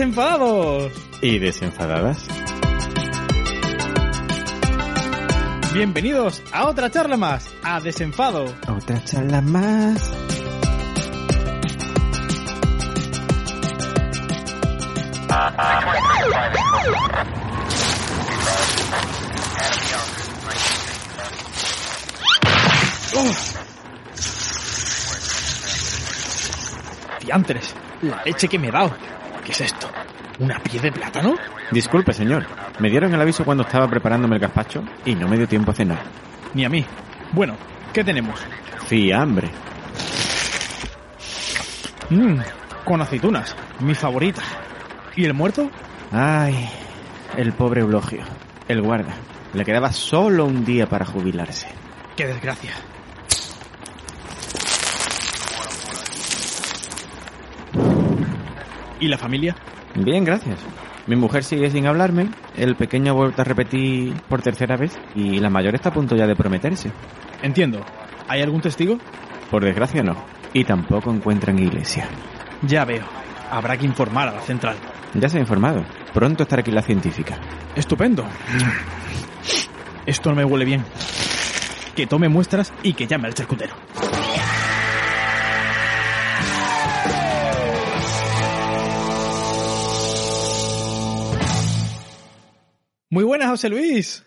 desenfadados. ¿Y desenfadadas? Bienvenidos a otra charla más, a Desenfado. Otra charla más. Diantres, la leche que me he dado. ¿Qué es esto? ¿Una pie de plátano? Disculpe, señor. Me dieron el aviso cuando estaba preparándome el gazpacho y no me dio tiempo a cenar. Ni a mí. Bueno, ¿qué tenemos? Fiambre. Mmm, con aceitunas, mi favorita. ¿Y el muerto? Ay, el pobre Eulogio, el guarda. Le quedaba solo un día para jubilarse. ¡Qué desgracia! ¿Y la familia? Bien, gracias. Mi mujer sigue sin hablarme, el pequeño ha vuelto a repetir por tercera vez y la mayor está a punto ya de prometerse. Entiendo. ¿Hay algún testigo? Por desgracia no. Y tampoco encuentran iglesia. Ya veo. Habrá que informar a la central. Ya se ha informado. Pronto estará aquí la científica. Estupendo. Esto no me huele bien. Que tome muestras y que llame al charcutero. Muy buenas, José Luis.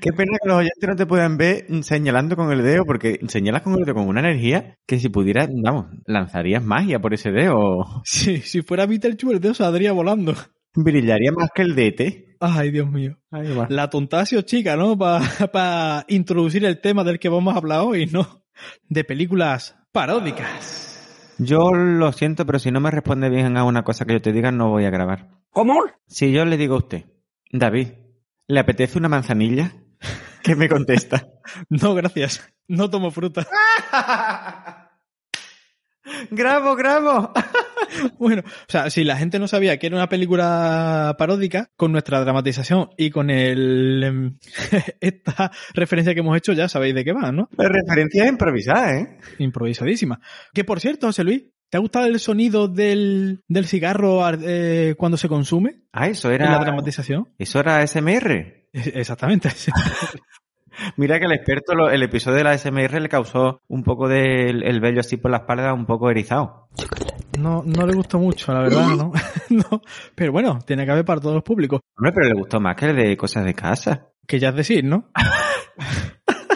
Qué pena que los oyentes no te puedan ver señalando con el dedo, porque señalas con el dedo con una energía que si pudieras, vamos, lanzarías magia por ese dedo. Sí, si fuera Beetlejuice el dedo saldría volando. Brillaría más que el DT. Ay, Dios mío. La tontasio chica, ¿no? Para introducir el tema del que vamos a hablar hoy, ¿no? De películas paródicas. Yo lo siento, pero si no me responde bien a una cosa que yo te diga, no voy a grabar. ¿Cómo? Si yo le digo a usted, David, ¿le apetece una manzanilla? ¿Qué me contesta? No, gracias. No tomo fruta. ¡Grabo, grabo! Bueno, o sea, si la gente no sabía que era una película paródica, con nuestra dramatización y con el em, esta referencia que hemos hecho, ya sabéis de qué va, ¿no? La referencia es improvisada, ¿eh? Improvisadísima. Que por cierto, José Luis, ¿te ha gustado el sonido del, del cigarro ar- eh, cuando se consume? Ah, eso En la era... dramatización. Eso era SMR. E- Exactamente. Mira que el experto, lo- el episodio de la SMR le causó un poco del el vello así por la espalda, un poco erizado. No, no le gustó mucho, la verdad, ¿no? no. Pero bueno, tiene que haber para todos los públicos. Hombre, pero le gustó más que el de cosas de casa. Que ya es decir, ¿no?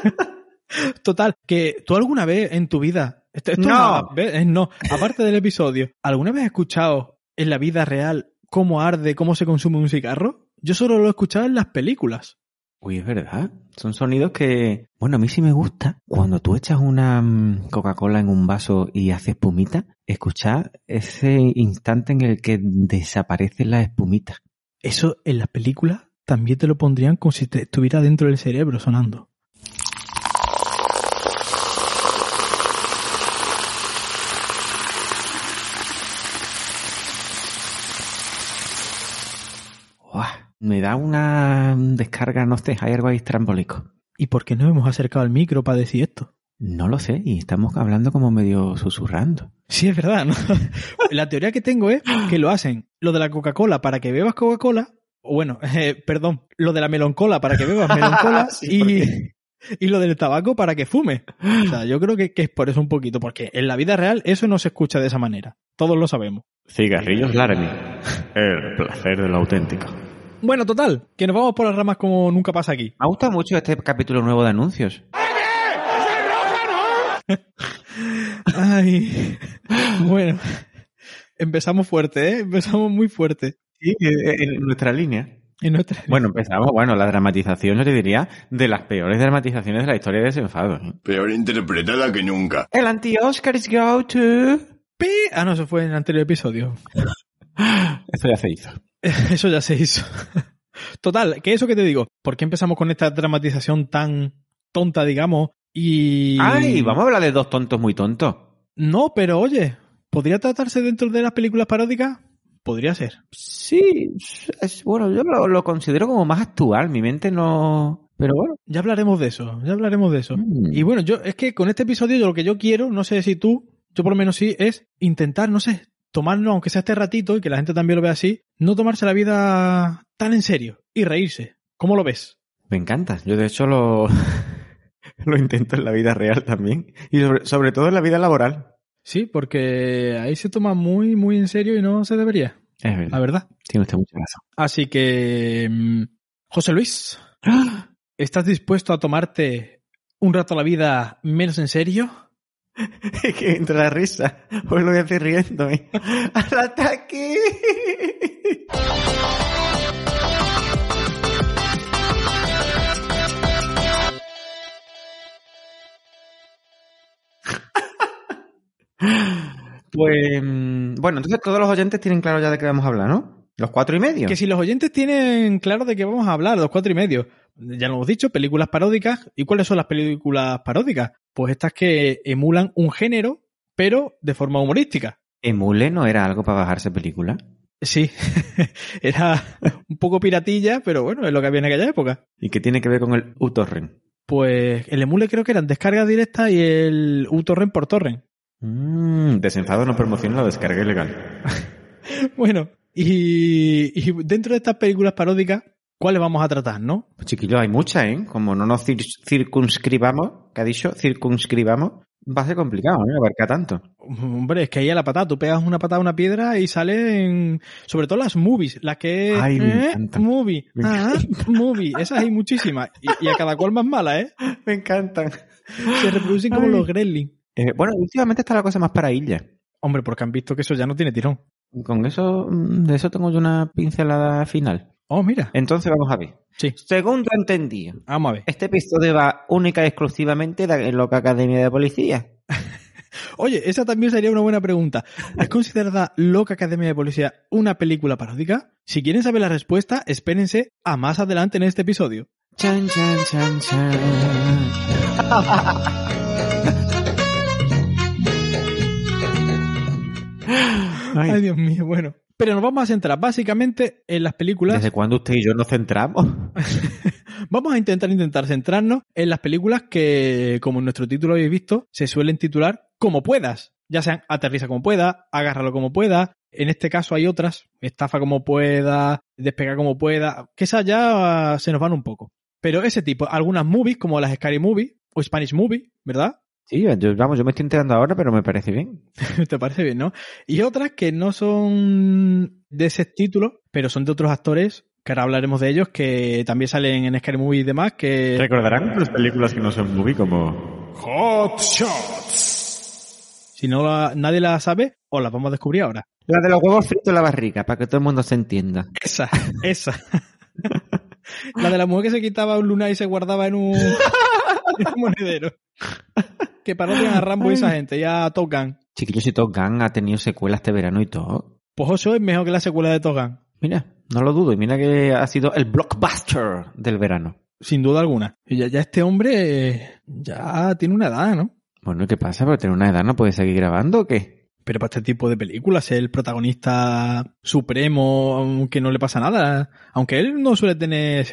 Total, que tú alguna vez en tu vida, esto, esto No. es- no, aparte del episodio, ¿alguna vez has escuchado en la vida real cómo arde, cómo se consume un cigarro? Yo solo lo he escuchado en las películas. Uy, es verdad. Son sonidos que, bueno, a mí sí me gusta. Cuando tú echas una mm, Coca-Cola en un vaso y hace espumita, escuchar ese instante en el que desaparece la espumita. Eso en las películas también te lo pondrían como si te estuviera dentro del cerebro sonando. Me da una descarga, no sé, hay algo ahí estrambólico. ¿Y por qué no hemos acercado al micro para decir esto? No lo sé, y estamos hablando como medio susurrando. Sí, es verdad, ¿no? La teoría que tengo es que lo hacen, lo de la Coca-Cola para que bebas Coca-Cola, o bueno, eh, perdón, lo de la meloncola para que bebas meloncola Sí, y, y lo del tabaco para que fume. O sea, yo creo que, que es por eso un poquito, porque en la vida real eso no se escucha de esa manera. Todos lo sabemos. Cigarrillos Laramie. El placer de lo auténtico. Bueno, total, que nos vamos por las ramas como nunca pasa aquí. Me ha gustado mucho este capítulo nuevo de anuncios. Ay, bueno, empezamos fuerte, ¿eh? Empezamos muy fuerte. Sí, en nuestra línea. En nuestra... Bueno, empezamos, bueno, la dramatización, yo te diría, de las peores dramatizaciones de la historia de Desenfado. ¿eh? Peor interpretada que nunca. El anti-Oscars go to... Pi- Ah, no, eso fue en el anterior episodio. Eso ya se hizo. Eso ya se hizo. Total, que eso que te digo, ¿por qué empezamos con esta dramatización tan tonta, digamos? Y... Ay, vamos a hablar de dos tontos muy tontos. No, pero oye, ¿podría tratarse dentro de las películas paródicas? Podría ser. Sí, es, bueno, yo lo, lo considero como más actual. Mi mente no... Pero bueno. Ya hablaremos de eso, ya hablaremos de eso. Mm. Y bueno, yo es que con este episodio yo lo que yo quiero, no sé si tú, yo por lo menos sí, es intentar, no sé, tomarnos, aunque sea este ratito, y que la gente también lo vea así, no tomarse la vida tan en serio y reírse. ¿Cómo lo ves? Me encanta. Yo de hecho lo, lo intento en la vida real también. Y sobre, sobre todo en la vida laboral. Sí, porque ahí se toma muy, muy en serio y no se debería. Es verdad. La verdad. Tiene usted mucha razón. Así que, mm, José Luis, ¿estás dispuesto a tomarte un rato la vida menos en serio? Es que entra la risa. Hoy lo voy a hacer riéndome. ¡Al ataque! Pues, mm, bueno, entonces todos los oyentes tienen claro ya de qué vamos a hablar, ¿no? Los cuatro y medio. Que si los oyentes tienen claro de qué vamos a hablar, los cuatro y medio. Ya lo hemos dicho, películas paródicas. ¿Y cuáles son las películas paródicas? Pues estas que emulan un género, pero de forma humorística. Emule no era algo para bajarse película. Sí, era un poco piratilla, pero bueno, es lo que había en aquella época. ¿Y qué tiene que ver con el uTorrent? Pues el emule creo que eran descargas directas y el uTorrent por torrent. Mmm, desenfado no promociona la descarga ilegal. Bueno, y, y dentro de estas películas paródicas, ¿cuáles vamos a tratar, no? Pues chiquillos, hay muchas, ¿eh? Como no nos cir- circunscribamos, ¿qué ha dicho? Circunscribamos, va a ser complicado, ¿eh? Abarca tanto. Hombre, es que ahí a la patada, tú pegas una patada a una piedra y salen, sobre todo las movies, las que Ay, me ¿eh? encanta. movie, Me ah, movie, esas hay muchísimas y, y a cada cual más mala, ¿eh? Me encantan. Se reproducen como los gremlins. Eh, bueno, últimamente está la cosa más para ella. Hombre, porque han visto que eso ya no tiene tirón. Con eso, mm, de eso tengo yo una pincelada final. Oh, mira. Entonces vamos a ver. Sí, Segundo entendido. vamos a ver. Este episodio va única y exclusivamente de Loca Academia de Policía. Oye, esa también sería una buena pregunta. ¿Es considerada Loca Academia de Policía una película paródica? Si quieren saber la respuesta, espérense a más adelante en este episodio. Chan, chan, chan, chan. Ay, Ay, Dios mío, bueno. Pero nos vamos a centrar básicamente en las películas. ¿Desde cuándo usted y yo nos centramos? Vamos a intentar intentar centrarnos en las películas que, como en nuestro título habéis visto, se suelen titular como puedas. Ya sean aterriza como pueda, agárralo como pueda. En este caso hay otras, estafa como pueda, despega como pueda, que esas ya se nos van un poco. Pero ese tipo, algunas movies como las Scary Movie o Spanish Movie, ¿verdad? Sí, yo, vamos, yo me estoy enterando ahora, pero me parece bien. ¿Te parece bien, no? Y otras que no son de ese título, pero son de otros actores, que ahora hablaremos de ellos, que también salen en Scary Movie y demás, que... Recordarán las películas que no son movie como Hot Shots. Si no la- nadie la sabe, os la vamos a descubrir ahora. la de los huevos fritos en la barriga, para que todo el mundo se entienda. Esa, esa. la de la mujer que se quitaba un lunar y se guardaba en un monedero. Que parodian a Rambo y esa gente, y a Top Gun. Chiquillos, y Top Gun ha tenido secuelas este verano y todo. Pues eso es mejor que la secuela de Top Gun. Mira, no lo dudo. Y mira que ha sido el blockbuster del verano. Sin duda alguna. Y ya, ya este hombre eh, ya tiene una edad, ¿no? Bueno, ¿y ¿qué pasa? ¿Por tener una edad no puede seguir grabando o qué? Pero para este tipo de películas, ser el protagonista supremo, aunque no le pasa nada. Aunque él no suele tener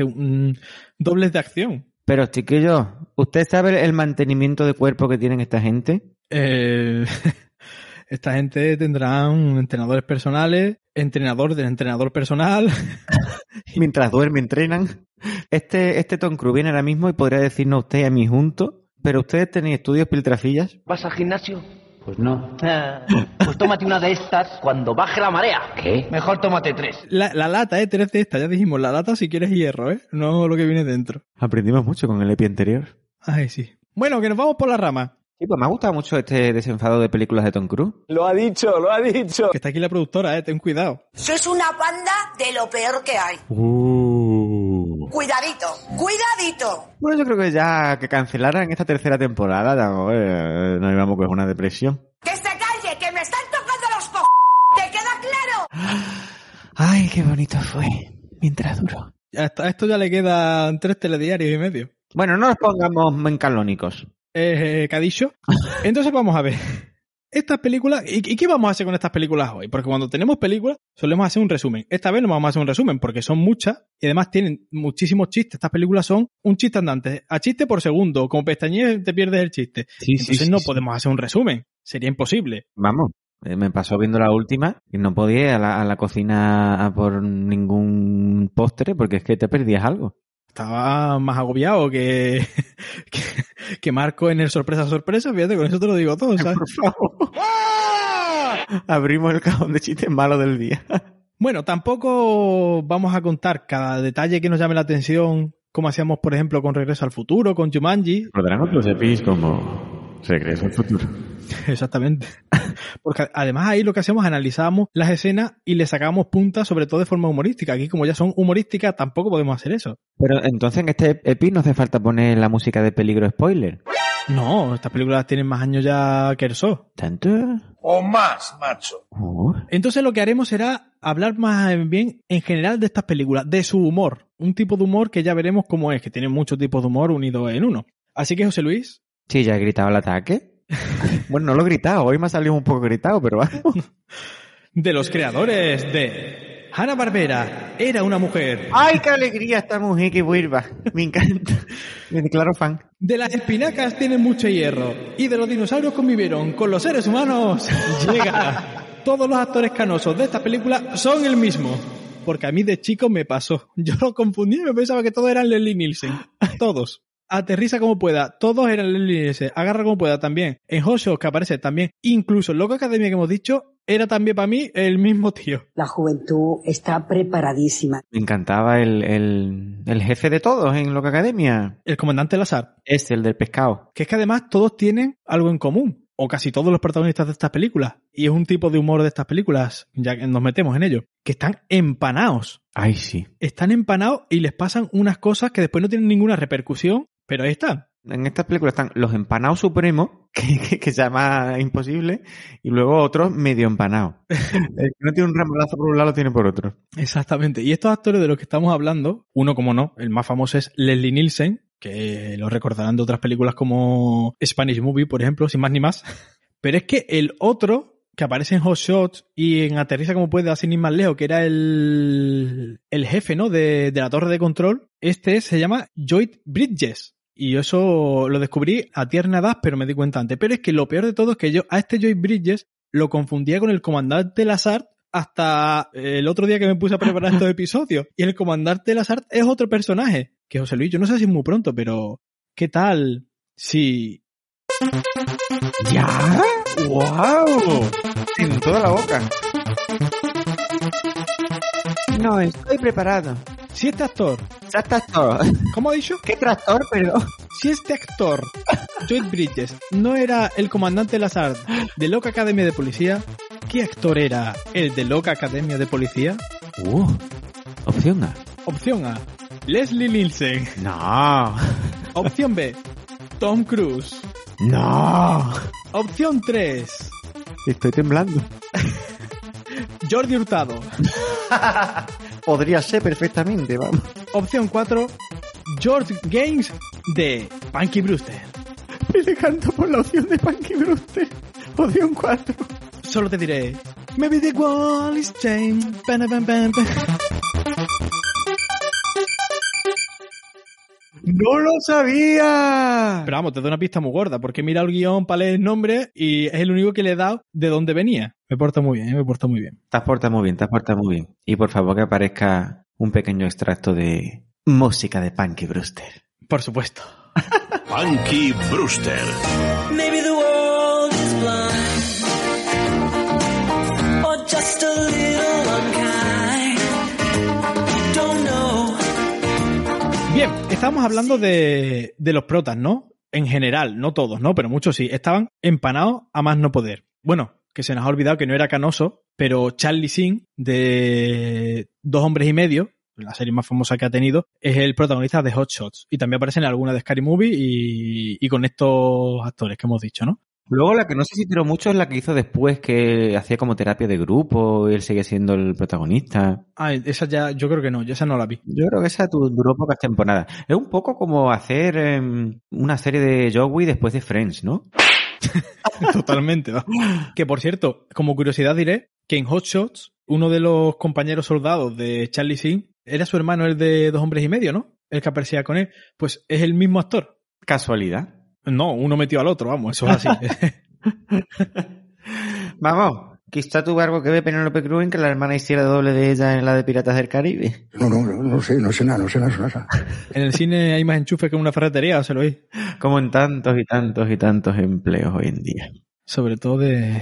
dobles de acción. Pero, chiquillos, ¿usted sabe el mantenimiento de cuerpo que tienen esta gente? Eh, esta gente tendrán entrenadores personales, entrenador del entrenador personal. Mientras duermen, entrenan. Este, este Tom Cruise viene ahora mismo y podría decirnos usted y a mí juntos, pero ustedes tenéis estudios piltrafillas. ¿Vas al gimnasio? Pues no. Ah, pues tómate una de estas cuando baje la marea. ¿Qué? Mejor tómate tres. La, la lata, ¿eh? Tres de estas. Ya dijimos, la lata si quieres hierro, ¿eh? No lo que viene dentro. Aprendimos mucho con el EPI anterior. Ay, sí. Bueno, que nos vamos por la rama. Sí, pues me ha gustado mucho este desenfado de películas de Tom Cruise. Lo ha dicho, lo ha dicho. Que está aquí la productora, ¿eh? Ten cuidado. Sois una banda de lo peor que hay. Uh. Cuidadito, cuidadito. Bueno, yo creo que ya que cancelaran esta tercera temporada, ya, eh, nos íbamos con una depresión. Que se calle, que me están tocando los co... ¿Te queda claro? Ay, qué bonito fue. Mientras duró. Hasta esto ya le quedan tres telediarios y medio. Bueno, no nos pongamos mencalónicos. Eh, ¿qué ha dicho? Entonces vamos a ver. Estas películas, ¿y, y qué vamos a hacer con estas películas hoy? Porque cuando tenemos películas, solemos hacer un resumen. Esta vez no vamos a hacer un resumen porque son muchas y además tienen muchísimos chistes. Estas películas son un chiste andante, a chiste por segundo. Como pestañees te pierdes el chiste. Sí, Entonces no podemos hacer un resumen. Sería imposible. Vamos, Eh, Me pasó viendo la última y no podía ir a la, a la cocina a por ningún postre porque es que te perdías algo. Estaba más agobiado que, que, que Marco en el sorpresa sorpresa. Fíjate, con eso te lo digo todo, ¿sabes? Por favor. Abrimos el cajón de chistes malos del día. Bueno, tampoco vamos a contar cada detalle que nos llame la atención, como hacíamos, por ejemplo, con Regreso al Futuro, con Jumanji. Recordarán otros epis como Regreso al futuro. Exactamente. Porque además ahí lo que hacemos es analizamos las escenas y le sacamos puntas, sobre todo de forma humorística. Aquí, como ya son humorísticas, tampoco podemos hacer eso. Pero entonces en este epi no hace falta poner la música de peligro spoiler. No, estas películas tienen más años ya que el so. ¿Tanto? O más, macho. Oh. Entonces lo que haremos será hablar más bien en general de estas películas, de su humor. Un tipo de humor que ya veremos cómo es, que tiene muchos tipos de humor unidos en uno. Así que, José Luis, Sí, ya he gritado el ataque. bueno, no lo he gritado, hoy me ha salido un poco gritado, pero vamos. de los creadores de Hanna Barbera, era una mujer. ¡Ay, qué alegría esta mujer que vuelva! Me encanta. Me declaro fan. De las espinacas tienen mucho hierro y de los dinosaurios convivieron con los seres humanos. Llega. Todos los actores canosos de esta película son el mismo. Porque a mí de chico me pasó. Yo lo confundí y me pensaba que todos eran Leslie Nielsen. Todos. Aterriza como pueda. Todos eran Leslie Nielsen. Agarra como pueda también. En Hot Shots que aparece también. Incluso en Loca Academia que hemos dicho, era también para mí el mismo tío. La juventud está preparadísima. Me encantaba el, el, el jefe de todos en Loca Academia. El comandante Lazar. Es el del pescado. Que es que además todos tienen algo en común. O casi todos los protagonistas de estas películas. Y es un tipo de humor de estas películas, ya que nos metemos en ello. Que están empanados. Ay, sí. Están empanados y les pasan unas cosas que después no tienen ninguna repercusión, pero ahí están. En estas películas están los empanados supremos, que, que, que se llama imposible, y luego otros medio empanados. El que no tiene un remolazo por un lado lo tiene por otro. Exactamente. Y estos actores de los que estamos hablando, uno como no, el más famoso es Leslie Nielsen, que lo recordarán de otras películas como Spanish Movie, por ejemplo, sin más ni más. Pero es que el otro que aparece en Hot Shots y en Aterriza como puede, así ni más lejos, que era el, el jefe, ¿no? De, de la torre de control, este se llama Lloyd Bridges. Y eso lo descubrí a tierna edad, pero me di cuenta antes. Pero es que lo peor de todo es que yo a este Lloyd Bridges lo confundía con el comandante Lazard hasta el otro día que me puse a preparar estos episodios. Y el comandante Lazard es otro personaje. Que José Luis, yo no sé si es muy pronto, pero ¿qué tal si... ¿Ya? ¡Wow! En toda la boca. No, estoy preparado. Si este actor... Estás todo. ¿Cómo ha dicho? ¿Qué tractor, perdón? Si este actor, Lloyd Bridges, no era el comandante Lazard de Loca Academia de Policía, ¿qué actor era el de Loca Academia de Policía? Uh, opción A. Opción A, Leslie Nielsen. No. Opción B, Tom Cruise. No. Opción 3, Estoy temblando. Jordi Hurtado. Podría ser perfectamente, vamos. Opción 4, George Gaines de Punky Brewster. Me decanto por la opción de Punky Brewster. Opción 4. Solo te diré, maybe the wall is changed. ¡No lo sabía! Pero vamos, te doy una pista muy gorda, porque mira el guion para leer el nombre y es el único que le he dado de dónde venía. Me porta muy bien, ¿eh? me porta muy bien. Te has portado muy bien, te has portado muy bien. Y por favor que aparezca un pequeño extracto de música de Punky Brewster. Por supuesto. Punky Brewster. Maybe the estábamos hablando de, de los protas, ¿no? En general, no todos, ¿no? Pero muchos sí. Estaban empanados a más no poder. Bueno, que se nos ha olvidado que no era canoso, pero Charlie Sin, de Dos Hombres y Medio, la serie más famosa que ha tenido, es el protagonista de Hot Shots. Y también aparece en alguna de Scary Movie y, y con estos actores que hemos dicho, ¿no? Luego la que no se tiró mucho es la que hizo después, que hacía como terapia de grupo y él sigue siendo el protagonista. Ah, esa ya, yo creo que no, yo esa no la vi. Yo creo que esa duró pocas temporadas. Es un poco como hacer em, una serie de Joey después de Friends, ¿no? Totalmente, va. Que por cierto, como curiosidad diré que en Hot Shots, uno de los compañeros soldados de Charlie Sin era su hermano, el de Dos Hombres y Medio, ¿no? El que aparecía con él. Pues es el mismo actor. Casualidad. No, uno metió al otro, vamos, eso es así. Vamos, quizá tuvo algo que ver Penélope Cruz en que la hermana hiciera doble de ella en la de Piratas del Caribe. No, no, no, no sé, no sé nada, no sé nada, no sé nada. En el cine hay más enchufes que en una ferretería, se lo oí. Como en tantos y tantos y tantos empleos hoy en día. Sobre todo de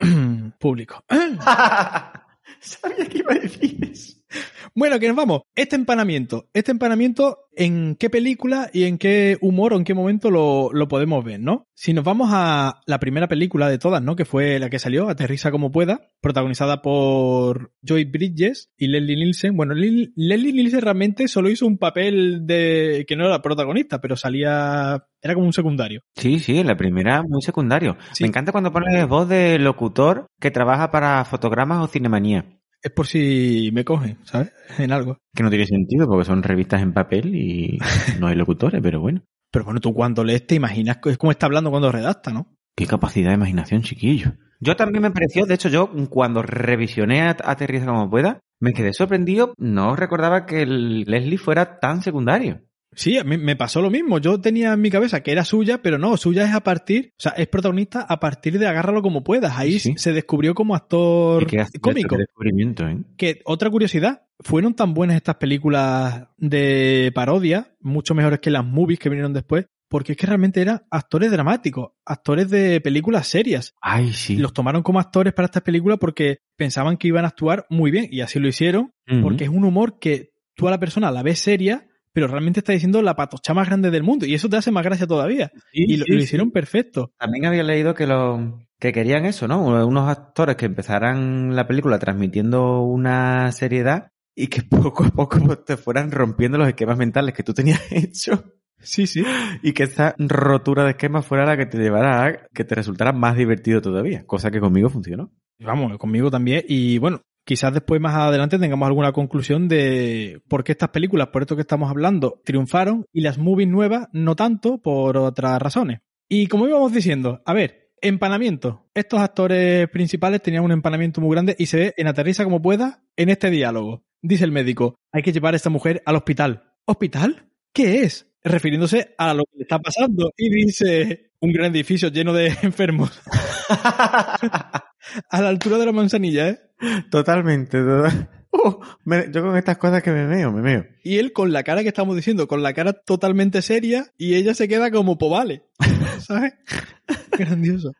público. Sabía que iba a decir eso. Bueno, que nos vamos. Este empanamiento. Este empanamiento, ¿en qué película y en qué humor o en qué momento lo, lo podemos ver, no? Si nos vamos a la primera película de todas, ¿no? Que fue la que salió, Aterriza como pueda, protagonizada por Joy Bridges y Leslie Nielsen. Bueno, Lil- Leslie Nielsen realmente solo hizo un papel de que no era protagonista, pero salía era como un secundario. Sí, sí, la primera muy secundario. Sí. Me encanta cuando pones voz de locutor que trabaja para fotogramas o cinemanía. Es por si me cogen, ¿sabes? En algo. Que no tiene sentido porque son revistas en papel y no hay locutores, pero bueno. Pero bueno, tú cuando lees te imaginas es como está hablando cuando redacta, ¿no? Qué capacidad de imaginación, chiquillo. Yo también me pareció, de hecho, yo cuando revisioné a Aterriza como pueda, me quedé sorprendido. No recordaba que el Leslie fuera tan secundario. Sí, a mí me pasó lo mismo. Yo tenía en mi cabeza que era suya, pero no, suya es a partir, o sea, es protagonista a partir de agárralo como puedas. Ahí Sí. se descubrió como actor cómico. descubrimiento, ¿eh? Que otra curiosidad, fueron tan buenas estas películas de parodia, mucho mejores que las movies que vinieron después, porque es que realmente eran actores dramáticos, actores de películas serias. Ay, sí. Los tomaron como actores para estas películas porque pensaban que iban a actuar muy bien y así lo hicieron, porque es un humor que tú a la persona la ves seria, pero realmente está diciendo la patocha más grande del mundo y eso te hace más gracia todavía. Sí, y lo, sí, lo sí. hicieron perfecto. También había leído que lo que querían eso, ¿no? Unos actores que empezaran la película transmitiendo una seriedad y que poco a poco te fueran rompiendo los esquemas mentales que tú tenías hecho Sí, sí. y que esa rotura de esquemas fuera la que te llevara a que te resultara más divertido todavía, cosa que conmigo funcionó. Vamos, conmigo también. Y bueno, quizás después más adelante tengamos alguna conclusión de por qué estas películas, por esto que estamos hablando, triunfaron y las movies nuevas no tanto por otras razones. Y como íbamos diciendo, a ver, empanamiento. Estos actores principales tenían un empanamiento muy grande y se ve en Aterriza como pueda en este diálogo. Dice el médico, hay que llevar a esta mujer al hospital. ¿Hospital? ¿Qué es? Refiriéndose a lo que le está pasando. Y dice, un gran edificio lleno de enfermos. A la altura de la manzanilla, ¿eh? Totalmente. total- Uh, me- yo con estas cosas que me meo, me meo. Y él con la cara que estamos diciendo, con la cara totalmente seria, y ella se queda como povale. ¿Sabes? Grandioso.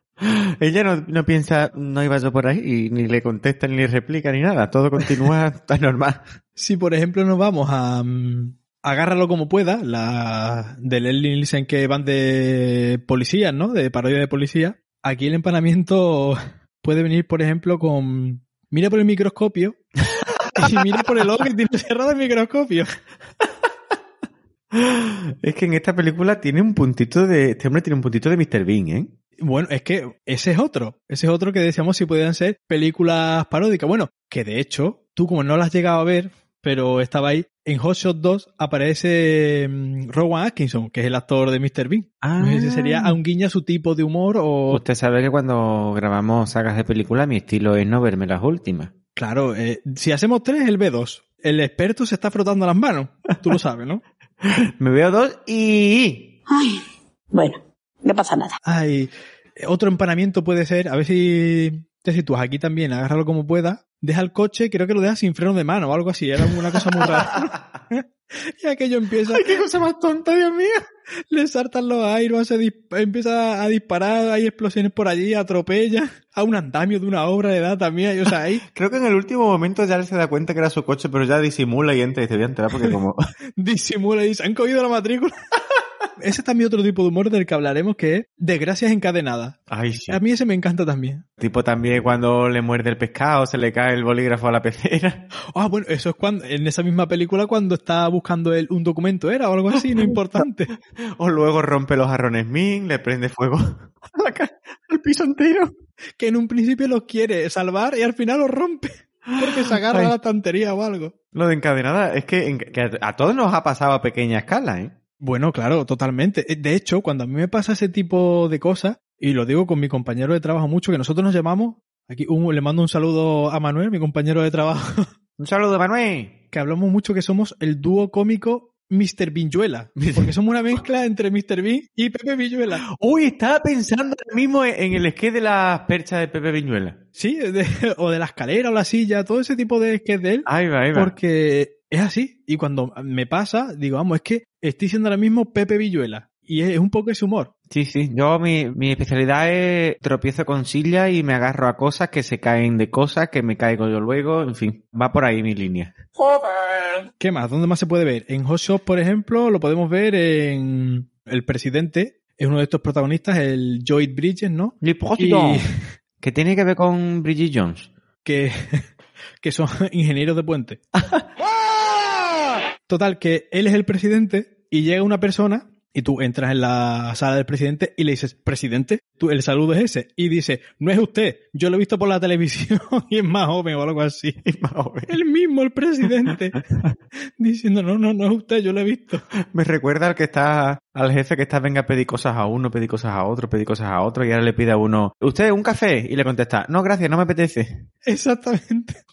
Ella no, no piensa, no iba yo por ahí, y ni le contesta, ni le replica, ni nada. Todo continúa tan normal. Si por ejemplo nos vamos a mm, Agárralo como pueda, la de Leslie Nielsen que van de policías, ¿no? De parodia de policía. Aquí el empanamiento puede venir, por ejemplo, con mira por el microscopio y mira por el ojo que tiene cerrado el microscopio. Es que en esta película tiene un puntito de. Este hombre tiene un puntito de Mr. Bean, ¿eh? Bueno, es que ese es otro. Ese es otro que decíamos si podían ser películas paródicas. Bueno, que de hecho, tú como no las has llegado a ver, pero estaba ahí, en Hot Shot 2 aparece mm, Rowan Atkinson, que es el actor de Mr. Bean. No sé si sería a un guiño a su tipo de humor o... Usted sabe que cuando grabamos sagas de película, mi estilo es no verme las últimas. Claro, eh, si hacemos tres, el B2. El experto se está frotando las manos. Tú lo sabes, ¿no? Me veo dos y. Ay, bueno, no pasa nada. Ay, otro empanamiento puede ser, a ver si te sitúas aquí también, agárralo como puedas, deja el coche, creo que lo deja sin freno de mano o algo así, era una cosa muy rara. y aquello empieza... ¡Qué cosa más tonta, Dios mío! Le saltan los aires, se empieza a disparar, hay explosiones por allí, atropella a un andamio de una obra de edad también, o sea, ahí Creo que en el último momento ya él se da cuenta que era su coche, pero ya disimula y entra y dice, voy a entrar porque como... disimula y se han cogido la matrícula. Ese es también otro tipo de humor del que hablaremos, que es desgracias encadenadas. Ay, sí. A mí ese me encanta también. Tipo también cuando le muerde el pescado, se le cae el bolígrafo a la pecera. Ah, bueno, eso es cuando, en esa misma película cuando está buscando él un documento, era o algo así, no importante. O luego rompe los jarrones min, le prende fuego a la ca- al piso entero. Que en un principio los quiere salvar y al final los rompe. Porque se agarra Ay. a la tontería o algo. Lo de encadenada es que, que a, a todos nos ha pasado a pequeña escala, ¿eh? Bueno, claro, totalmente. Eh, De hecho, cuando a mí me pasa ese tipo de cosas, y lo digo con mi compañero de trabajo mucho, que nosotros nos llamamos, aquí un- le mando un saludo a Manuel, mi compañero de trabajo, Un saludo, Manuel. que hablamos mucho que somos el dúo cómico Mr. Viñuela. Porque somos una mezcla entre Mr. Bean y Pepe Viñuela. Uy, estaba pensando ahora mismo en el sketch de las perchas de Pepe Viñuela. Sí, de- o de la escalera o la silla, todo ese tipo de sketch de él. Ahí va, ahí va. Porque es así. Y cuando me pasa, digo, vamos, es que estoy siendo ahora mismo Pepe Villuela. Y es, un poco ese humor. Sí, sí. Yo, mi, mi especialidad es tropiezo con silla y me agarro a cosas que se caen de cosas, que me caigo yo luego. En fin, va por ahí mi línea. ¿Qué más? ¿Dónde más se puede ver? En Hot Shot, por ejemplo, lo podemos ver en El Presidente. Es uno de estos protagonistas, el Lloyd Bridges, ¿no? Le Y ¿Qué tiene que ver con Bridget Jones? que, que son ingenieros de puente. Total, que él es el presidente y llega una persona y tú entras en la sala del presidente y le dices, presidente, tú, el saludo es ese. Y dice, no es usted, yo lo he visto por la televisión y es más joven o algo así. El mismo, el presidente, diciendo, no, no, no es usted, yo lo he visto. Me recuerda al que está, al jefe que está, venga a pedir cosas a uno, pedir cosas a otro, pedir cosas a otro, y ahora le pide a uno, ¿usted un café? Y le contesta, no, gracias, no me apetece. Exactamente.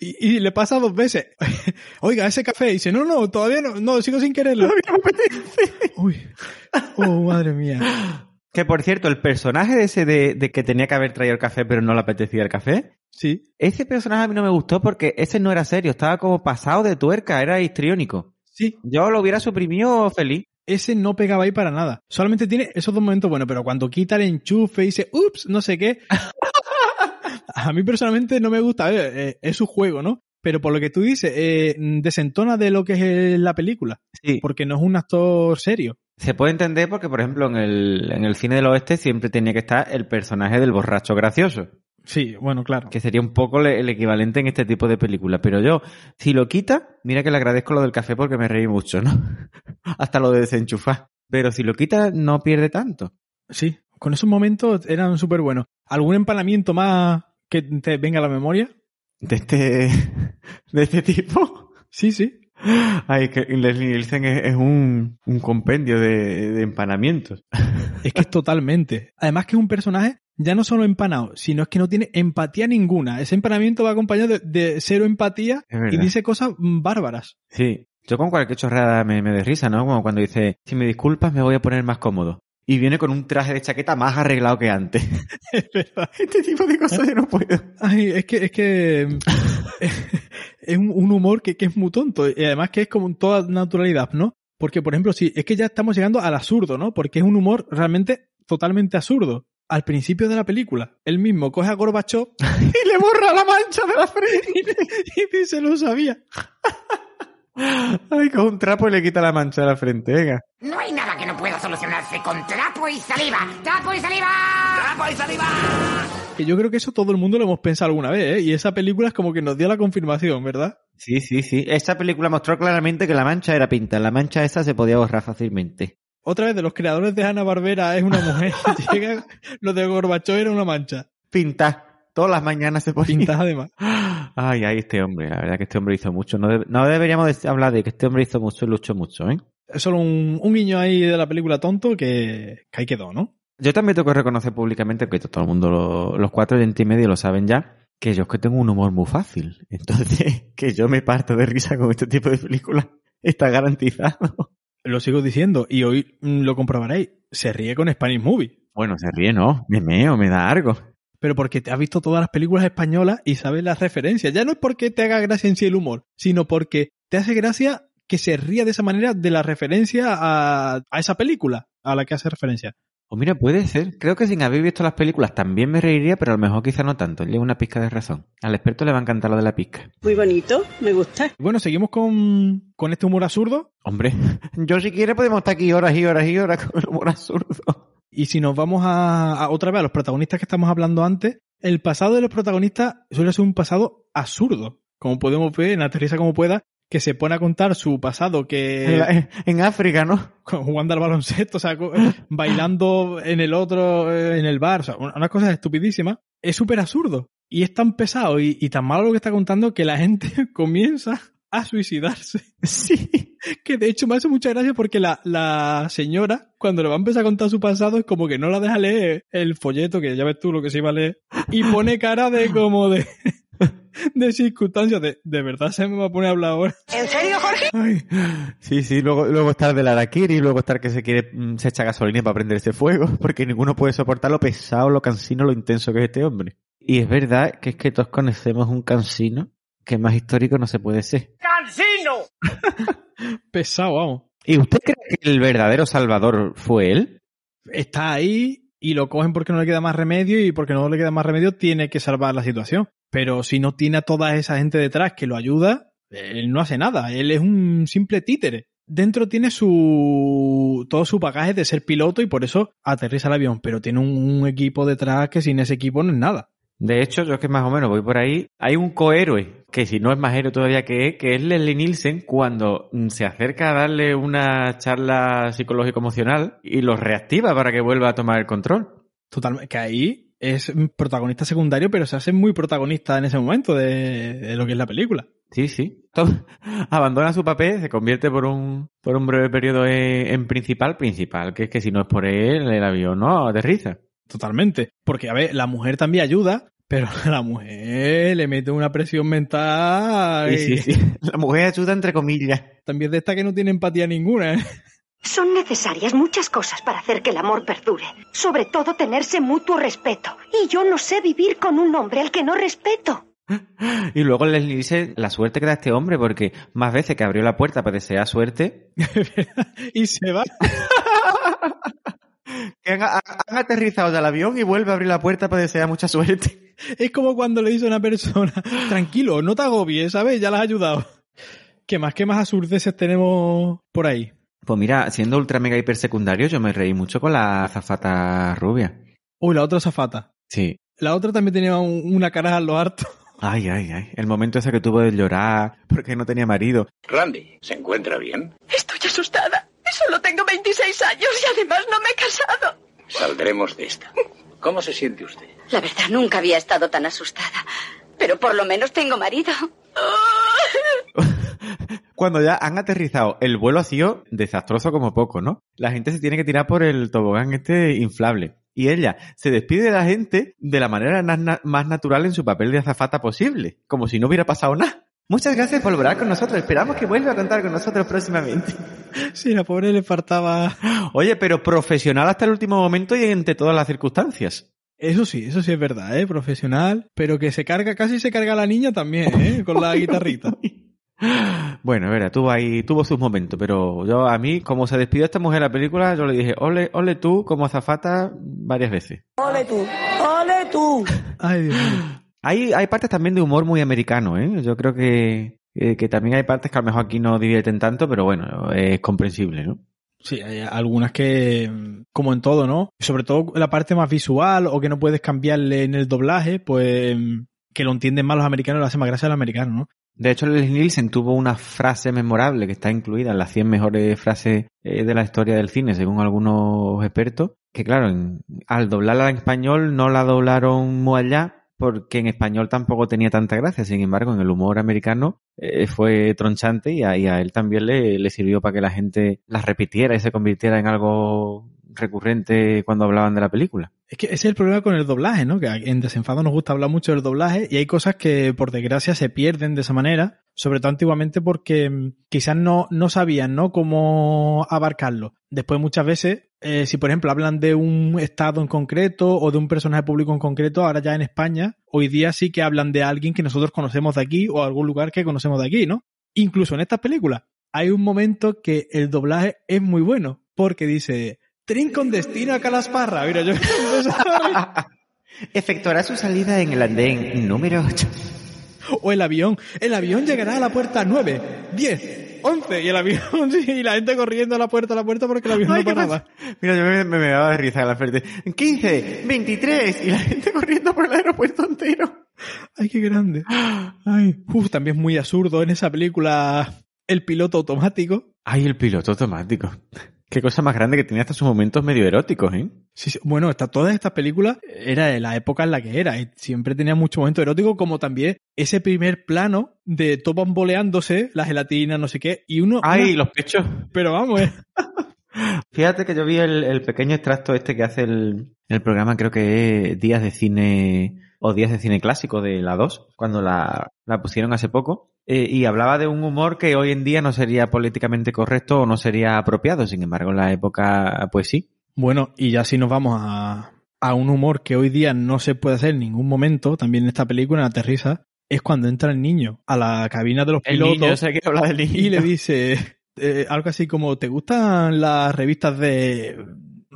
Y, y le pasa dos veces. Oiga, ese café. Y dice, no, no, todavía no, no, sigo sin quererlo. Uy. Oh, madre mía. Que por cierto, el personaje de ese de, de que tenía que haber traído el café pero no le apetecía el café, Sí. ese personaje a mí no me gustó porque ese no era serio, estaba como pasado de tuerca, era histriónico. Sí. Yo lo hubiera suprimido feliz. Ese no pegaba ahí para nada. Solamente tiene esos dos momentos buenos, pero cuando quita el enchufe y dice, ups, no sé qué. A mí personalmente no me gusta. eh, es su juego, ¿no? Pero por lo que tú dices, eh, desentona de lo que es la película. Sí. Porque no es un actor serio. Se puede entender porque, por ejemplo, en el, en el cine del oeste siempre tenía que estar el personaje del borracho gracioso, Sí, bueno, claro. que sería un poco le- el equivalente en este tipo de películas. Pero yo, si lo quita, mira que le agradezco lo del café porque me reí mucho, ¿no? Hasta lo de desenchufar. Pero si lo quita, no pierde tanto. Sí, con esos momentos eran súper buenos. ¿Algún empanamiento más que te venga a la memoria? De este, de este tipo. Sí, sí. Ay, que Leslie Nielsen es, es un, un compendio de, de empanamientos. Es que es totalmente. Además que es un personaje ya no solo empanado, sino es que no tiene empatía ninguna. Ese empanamiento va acompañado de, de cero empatía y dice cosas bárbaras. Sí. Yo con cualquier chorrada me, me de risa, ¿no? Como cuando dice, si me disculpas me voy a poner más cómodo. Y viene con un traje de chaqueta más arreglado que antes. Es verdad. Este tipo de cosas yo no puedo. Ay, es que, es que es un, humor que, que es muy tonto. Y además que es como en toda naturalidad, ¿no? Porque, por ejemplo, sí, es que ya estamos llegando al absurdo, ¿no? Porque es un humor realmente totalmente absurdo. Al principio de la película, él mismo coge a Gorbachev Y le borra la mancha de la frente. y dice, lo sabía. Ay, con un trapo y le quita la mancha de la frente, venga. No hay nada que no pueda solucionarse con trapo y saliva. ¡Trapo y saliva! ¡Trapo y saliva! Que yo creo que eso todo el mundo lo hemos pensado alguna vez, ¿eh? Y esa película es como que nos dio la confirmación, ¿verdad? Sí, sí, sí. Esta película mostró claramente que la mancha era pinta. La mancha esa se podía borrar fácilmente. Otra vez, de los creadores de Hanna Barbera es una mujer. Llega, lo de Gorbachev era una mancha. Pinta. Todas las mañanas se ponía. Además. Ay, ay, este hombre. La verdad que este hombre hizo mucho. No, debe- no deberíamos de hablar de que este hombre hizo mucho y luchó mucho, ¿eh? Es solo un, un guiño ahí de la película tonto que, que ahí quedó, ¿no? Yo también tengo que reconocer públicamente, que todo el mundo, lo- los cuatro de y medio lo saben ya, que yo es que tengo un humor muy fácil. Entonces, que yo me parto de risa con este tipo de películas está garantizado. Lo sigo diciendo y hoy mm, lo comprobaréis. Se ríe con Spanish Movie. Bueno, se ríe, ¿no? Me meo, me da algo. Pero porque te has visto todas las películas españolas y sabes las referencias. Ya no es porque te haga gracia en sí el humor, sino porque te hace gracia que se ría de esa manera de la referencia a, a esa película a la que hace referencia. O mira, puede ser. Creo que sin haber visto las películas también me reiría, pero a lo mejor quizá no tanto. Lleva una pizca de razón. Al experto le va a encantar lo de la pizca. Muy bonito, me gusta. Bueno, seguimos con, con este humor absurdo. Hombre, yo si quiere podemos estar aquí horas y horas y horas con el humor absurdo. Y si nos vamos a, a otra vez a los protagonistas que estamos hablando antes, el pasado de los protagonistas suele ser un pasado absurdo. Como podemos ver en Aterriza como pueda, que se pone a contar su pasado En, que la- en África, ¿no? jugando al baloncesto, o sea, bailando en el otro, eh, en el bar, o sea, una una cosa estupidísima. Es súper absurdo. Y es tan pesado y, y tan malo lo que está contando que la gente comienza a suicidarse. Sí. Que de hecho me hace mucha gracia porque la, la señora, cuando le va a empezar a contar su pasado, es como que no la deja leer el folleto, que ya ves tú lo que se iba a leer, y pone cara de como de... de circunstancias de, de verdad se me va a poner a hablar ahora. ¿En serio, Jorge? Ay, Sí, sí, luego, luego está el del Araquiri, luego está el que se quiere, mm, se echa gasolina para prender ese fuego, porque ninguno puede soportar lo pesado, lo cansino, lo intenso que es este hombre. Y es verdad que es que todos conocemos un cansino que más histórico no se puede ser. ¡Cansino! pesado, vamos. ¿Y usted cree que el verdadero salvador fue él? Está ahí y lo cogen porque no le queda más remedio y porque no le queda más remedio tiene que salvar la situación. Pero si no tiene a toda esa gente detrás que lo ayuda, él no hace nada. Él es un simple títere. Dentro tiene su todo su bagaje de ser piloto y por eso aterriza el avión, pero tiene un, un equipo detrás que sin ese equipo no es nada. De hecho, yo es que más o menos voy por ahí. Hay un cohéroe, que si no es más héroe todavía que es, que es Leslie Nielsen cuando mm, se acerca a darle una charla psicológico-emocional y lo reactiva para que vuelva a tomar el control. Totalmente. Que ahí es protagonista secundario, pero se hace muy protagonista en ese momento de, de lo que es la película. Sí, sí. Tom abandona su papel, se convierte por un, por un breve periodo en, en principal, principal, que es que si no es por él, el avión no aterriza. Totalmente. Porque, a ver, la mujer también ayuda, pero la mujer le mete una presión mental. Sí, sí, sí. La mujer ayuda entre comillas. También de esta que no tiene empatía ninguna. ¿eh? Son necesarias muchas cosas para hacer que el amor perdure. Sobre todo tenerse mutuo respeto. Y yo no sé vivir con un hombre al que no respeto. Y luego les dice la suerte que da este hombre, porque más veces que abrió la puerta para desear suerte, y se va. Que han, han aterrizado del avión y vuelve a abrir la puerta para desear mucha suerte. Es como cuando le dice a una persona, tranquilo, no te agobies, ¿sabes? Ya la has ayudado. ¿Qué más, qué más absurdeces tenemos por ahí? Pues mira, siendo ultra mega hiper secundario, yo me reí mucho con la zafata rubia. Uy, la otra zafata. Sí. La otra también tenía un- una cara a lo harto. Ay, ay, ay. El momento ese que tuvo de llorar porque no tenía marido. Randy, ¿se encuentra bien? Estoy asustada. Solo tengo 26 años y además no me he casado. Saldremos de esta. ¿Cómo se siente usted? La verdad, nunca había estado tan asustada. Pero por lo menos tengo marido. Cuando ya han aterrizado, el vuelo ha sido desastroso como poco, ¿no? La gente se tiene que tirar por el tobogán este inflable. Y ella se despide de la gente de la manera na- más natural en su papel de azafata posible, como si no hubiera pasado nada. Muchas gracias por volar con nosotros. Esperamos que vuelva a contar con nosotros próximamente. Sí, la pobre le faltaba... Oye, pero profesional hasta el último momento y entre todas las circunstancias. Eso sí, eso sí es verdad, ¿eh? Profesional, pero que se carga, casi se carga la niña también, ¿eh? Con la guitarrita. Bueno, verá, tuvo ahí, tuvo sus momentos, pero yo a mí, como se despidió esta mujer en la película, yo le dije, ole, ole tú como azafata varias veces. ¡Ole tú! ¡Ole tú! Ay, Dios mío. Hay, hay partes también de humor muy americano, ¿eh? Yo creo que, que, que también hay partes que a lo mejor aquí no divierten tanto, pero bueno, es comprensible, ¿no? Sí, hay algunas que, como en todo, ¿no? Sobre todo la parte más visual o que no puedes cambiarle en el doblaje, pues que lo entienden más los americanos, lo hace más gracia a los americanos, ¿no? De hecho, Leslie Nielsen tuvo una frase memorable que está incluida en las 100 mejores frases eh, de la historia del cine, según algunos expertos, que claro, en- al doblarla en español no la doblaron muy allá porque en español tampoco tenía tanta gracia. Sin embargo, en el humor americano eh, fue tronchante y a, y a él también le, le sirvió para que la gente las repitiera y se convirtiera en algo recurrente cuando hablaban de la película. Es que ese es el problema con el doblaje, ¿no? Que en Desenfado nos gusta hablar mucho del doblaje y hay cosas que por desgracia se pierden de esa manera, sobre todo antiguamente porque mm, quizás no, no sabían, ¿no? Cómo abarcarlo. Después muchas veces, eh, si por ejemplo hablan de un estado en concreto o de un personaje público en concreto, ahora ya en España, hoy día sí que hablan de alguien que nosotros conocemos de aquí o algún lugar que conocemos de aquí, ¿no? Incluso en estas películas hay un momento que el doblaje es muy bueno porque dice... Tren con destino a Calasparra. Mira, yo Efectuará su salida en el andén número 8. O el avión. El avión llegará a la puerta 9, 10, 11. Y el avión, y la gente corriendo a la puerta, a la puerta porque el avión Ay, no ¿qué paraba. Mira, yo me, me, me daba de risa en la frente. 15, 23 y la gente corriendo por el aeropuerto entero. Ay, qué grande. Ay, uf, también es muy absurdo en esa película el piloto automático. Ay, el piloto automático. Qué cosa más grande que tenía hasta sus momentos medio eróticos, ¿eh? Sí, sí. Bueno, está, todas estas películas era de la época en la que era. y siempre tenía mucho momento erótico, como también ese primer plano de todo bamboleándose, la gelatina, no sé qué, y uno... Ay, una- los pechos. Pero vamos, eh. Fíjate que yo vi el, el pequeño extracto este que hace el, el programa, creo que es Días de Cine o Días de Cine Clásico de la 2, cuando la, la pusieron hace poco. Eh, y hablaba de un humor que hoy en día no sería políticamente correcto o no sería apropiado. Sin embargo, en la época, pues sí. Bueno, y ya si nos vamos a, a un humor que hoy día no se puede hacer en ningún momento, también en esta película, en Aterriza, es cuando entra el niño a la cabina de los El pilotos niño, que habla del niño. y le dice eh, algo así como, ¿te gustan las revistas de...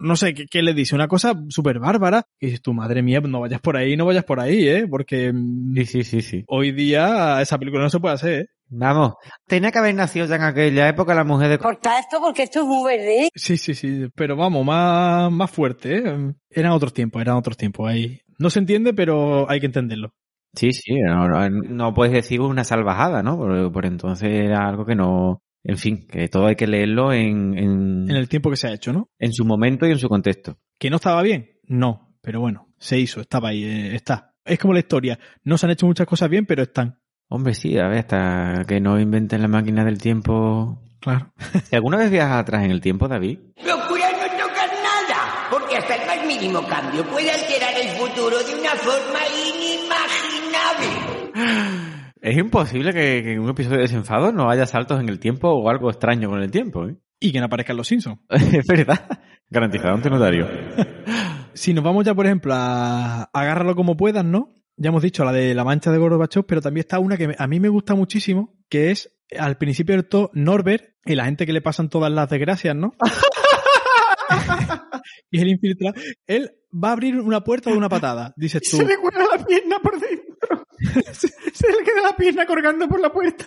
No sé, ¿qué, qué le dice? Una cosa súper bárbara. Y dices, tu madre mía, no vayas por ahí, no vayas por ahí, ¿eh? Porque mm, Sí, sí, sí, sí. hoy día esa película no se puede hacer, ¿eh? Vamos, tenía que haber nacido ya en aquella época la mujer de... Corta esto porque esto es muy verde. Sí, sí, sí, pero vamos, más, más fuerte, ¿eh? Eran otros tiempos, eran otros tiempos. Ahí. No se entiende, pero hay que entenderlo. Sí, sí, no, no- no puedes decir una salvajada, ¿no? Por, por entonces era algo que no... En fin, que todo hay que leerlo en, en, En el tiempo que se ha hecho, ¿no? en su momento y en su contexto. ¿Que no estaba bien? No, pero bueno, se hizo, estaba ahí, eh, está. Es como la historia. No se han hecho muchas cosas bien, pero están. Hombre, sí, a ver, hasta que no inventen la máquina del tiempo... Claro. ¿Y ¿Alguna vez viajas atrás en el tiempo, David? Procura no tocar nada, porque hasta el más mínimo cambio puede alterar el futuro de una forma inimaginable. Es imposible que, que en un episodio de desenfado no haya saltos en el tiempo o algo extraño con el tiempo, ¿eh? Y que no aparezcan los Simpsons. es verdad. Garantizado ante notario. Si nos vamos ya, por ejemplo, a agárralo como puedas, ¿no? Ya hemos dicho la de la mancha de Gorbachev, pero también está una que a mí me gusta muchísimo, que es al principio del todo Norbert y la gente que le pasan todas las desgracias, ¿no? y el infiltrado. Él va a abrir una puerta de una patada, dices tú. cuelga la pierna por dentro. se, le queda la pierna colgando por la puerta.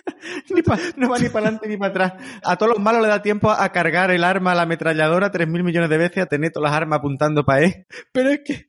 Ni pa- no va ni para adelante ni para atrás. A todos los malos le da tiempo a cargar el arma, la ametralladora, tres mil millones de veces, a tener todas las armas apuntando para él. Pero es que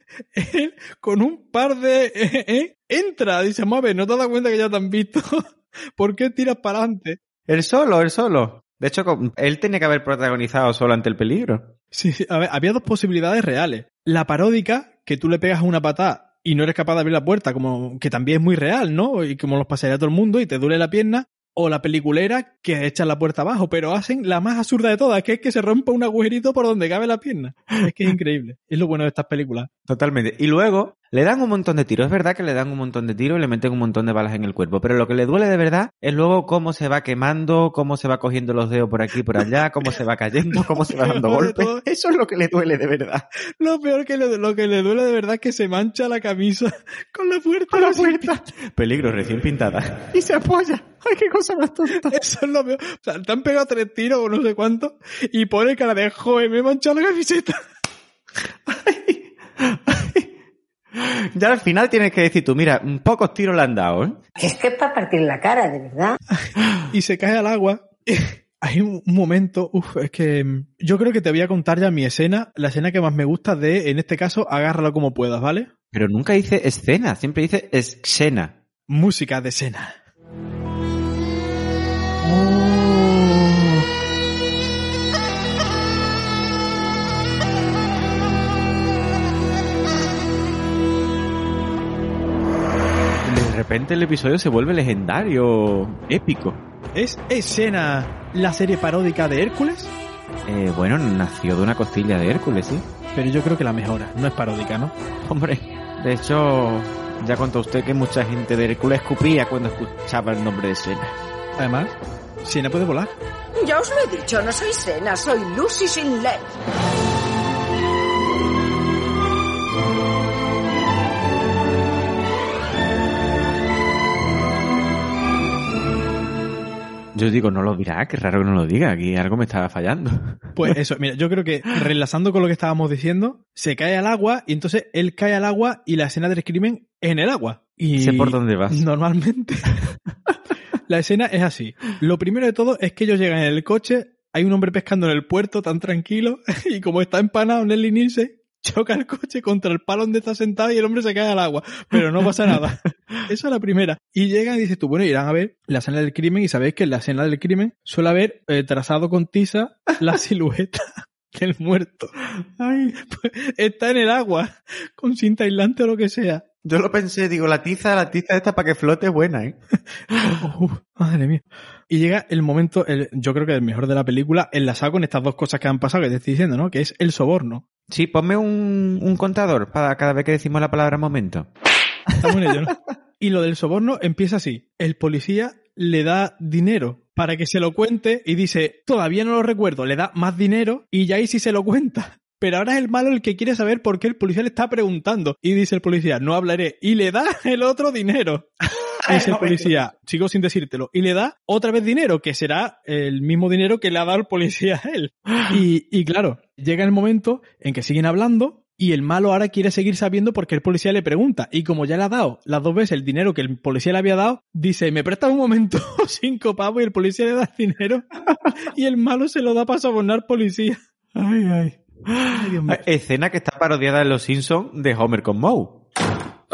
él, con un par de... eh, eh, entra, dice, mueve, no te das cuenta que ya te han visto. ¿Por qué tiras para adelante? Él solo, él solo. De hecho, él tenía que haber protagonizado solo ante el peligro. Sí, sí, a ver, había dos posibilidades reales. La paródica, que tú le pegas una patada y no eres capaz de abrir la puerta, como que también es muy real, ¿no? Y como los pasaría todo el mundo y te duele la pierna. O la peliculera que echan la puerta abajo, pero hacen la más absurda de todas, que es que se rompa un agujerito por donde cabe la pierna. Es que es increíble. Es lo bueno de estas películas. Totalmente. Y luego le dan un montón de tiros. Es verdad que le dan un montón de tiros y le meten un montón de balas en el cuerpo. Pero lo que le duele de verdad es luego cómo se va quemando, cómo se va cogiendo los dedos por aquí y por allá, cómo se va cayendo, cómo se va dando golpes. Eso es lo que le duele de verdad. Lo peor que le, lo que le duele de verdad es que se mancha la camisa con la puerta. Con la puerta. Peligro, recién pintada. Y se apoya. Ay, qué cosa más tonta. Eso es lo peor. O sea, te han pegado tres tiros o no sé cuánto y pone cara de joder, me he manchado la camiseta. Ya al final tienes que decir tú, mira, pocos tiros le han dado, ¿eh? Es que es para partir la cara, de verdad. y se cae al agua. Hay un momento, uff, es que mm, yo creo que te voy a contar ya mi escena, la escena que más me gusta de, en este caso, agárralo como puedas, ¿vale? Pero nunca dice escena, siempre dice escena. Música de escena. De repente el episodio se vuelve legendario, épico. ¿Es escena la serie paródica de Hércules? Eh, bueno, nació de una costilla de Hércules, sí. Pero yo creo que la mejora, no es paródica, ¿no? Hombre, de hecho, ya contó usted que mucha gente de Hércules escupía cuando escuchaba el nombre de Sena. Además, Siena puede volar. Ya os lo he dicho, no soy Sena, soy Lucy Sinlet. Yo digo, no lo dirá, qué raro que no lo diga, aquí algo me estaba fallando. Pues eso, mira, yo creo que relacionando con lo que estábamos diciendo, se cae al agua y entonces él cae al agua y la escena del crimen es en el agua. Y Sé por dónde vas. Normalmente. la escena es así. Lo primero de todo es que ellos llegan en el coche, hay un hombre pescando en el puerto tan tranquilo y como está empanado Nelly Nielsen, choca el coche contra el palo donde está sentado y el hombre se cae al agua. Pero no pasa nada. Esa es la primera. Y llegan y dices tú, bueno, irán a ver la escena del crimen y sabéis que en la escena del crimen suele haber eh, trazado con tiza la silueta del muerto. Ay, pues, está en el agua, con cinta aislante o lo que sea. Yo lo pensé, digo, la tiza, la tiza esta para que flote es buena, ¿eh? Oh, madre mía. Y llega el momento, el- yo creo que el mejor de la película, enlazado con estas dos cosas que han pasado, que te estoy diciendo, ¿no? Que es el soborno. Sí, ponme un, un contador para cada vez que decimos la palabra momento. Estamos en ello, ¿no? Y lo del soborno empieza así. El policía le da dinero para que se lo cuente y dice, todavía no lo recuerdo, le da más dinero y ya ahí sí se lo cuenta. Pero ahora es el malo el que quiere saber por qué el policía le está preguntando. Y dice el policía, no hablaré. Y le da el otro dinero. Dice el policía, sigo sin decírtelo. Y le da otra vez dinero, que será el mismo dinero que le ha dado el policía a él. Y, y claro, llega el momento en que siguen hablando y el malo ahora quiere seguir sabiendo porque el policía le pregunta. Y como ya le ha dado las dos veces el dinero que el policía le había dado, dice, me presta un momento cinco pavos y el policía le da el dinero. y el malo se lo da para sobornar policía. Ay, ay. Ay, Dios mío. Escena que está parodiada en Los Simpsons de Homer con Moe.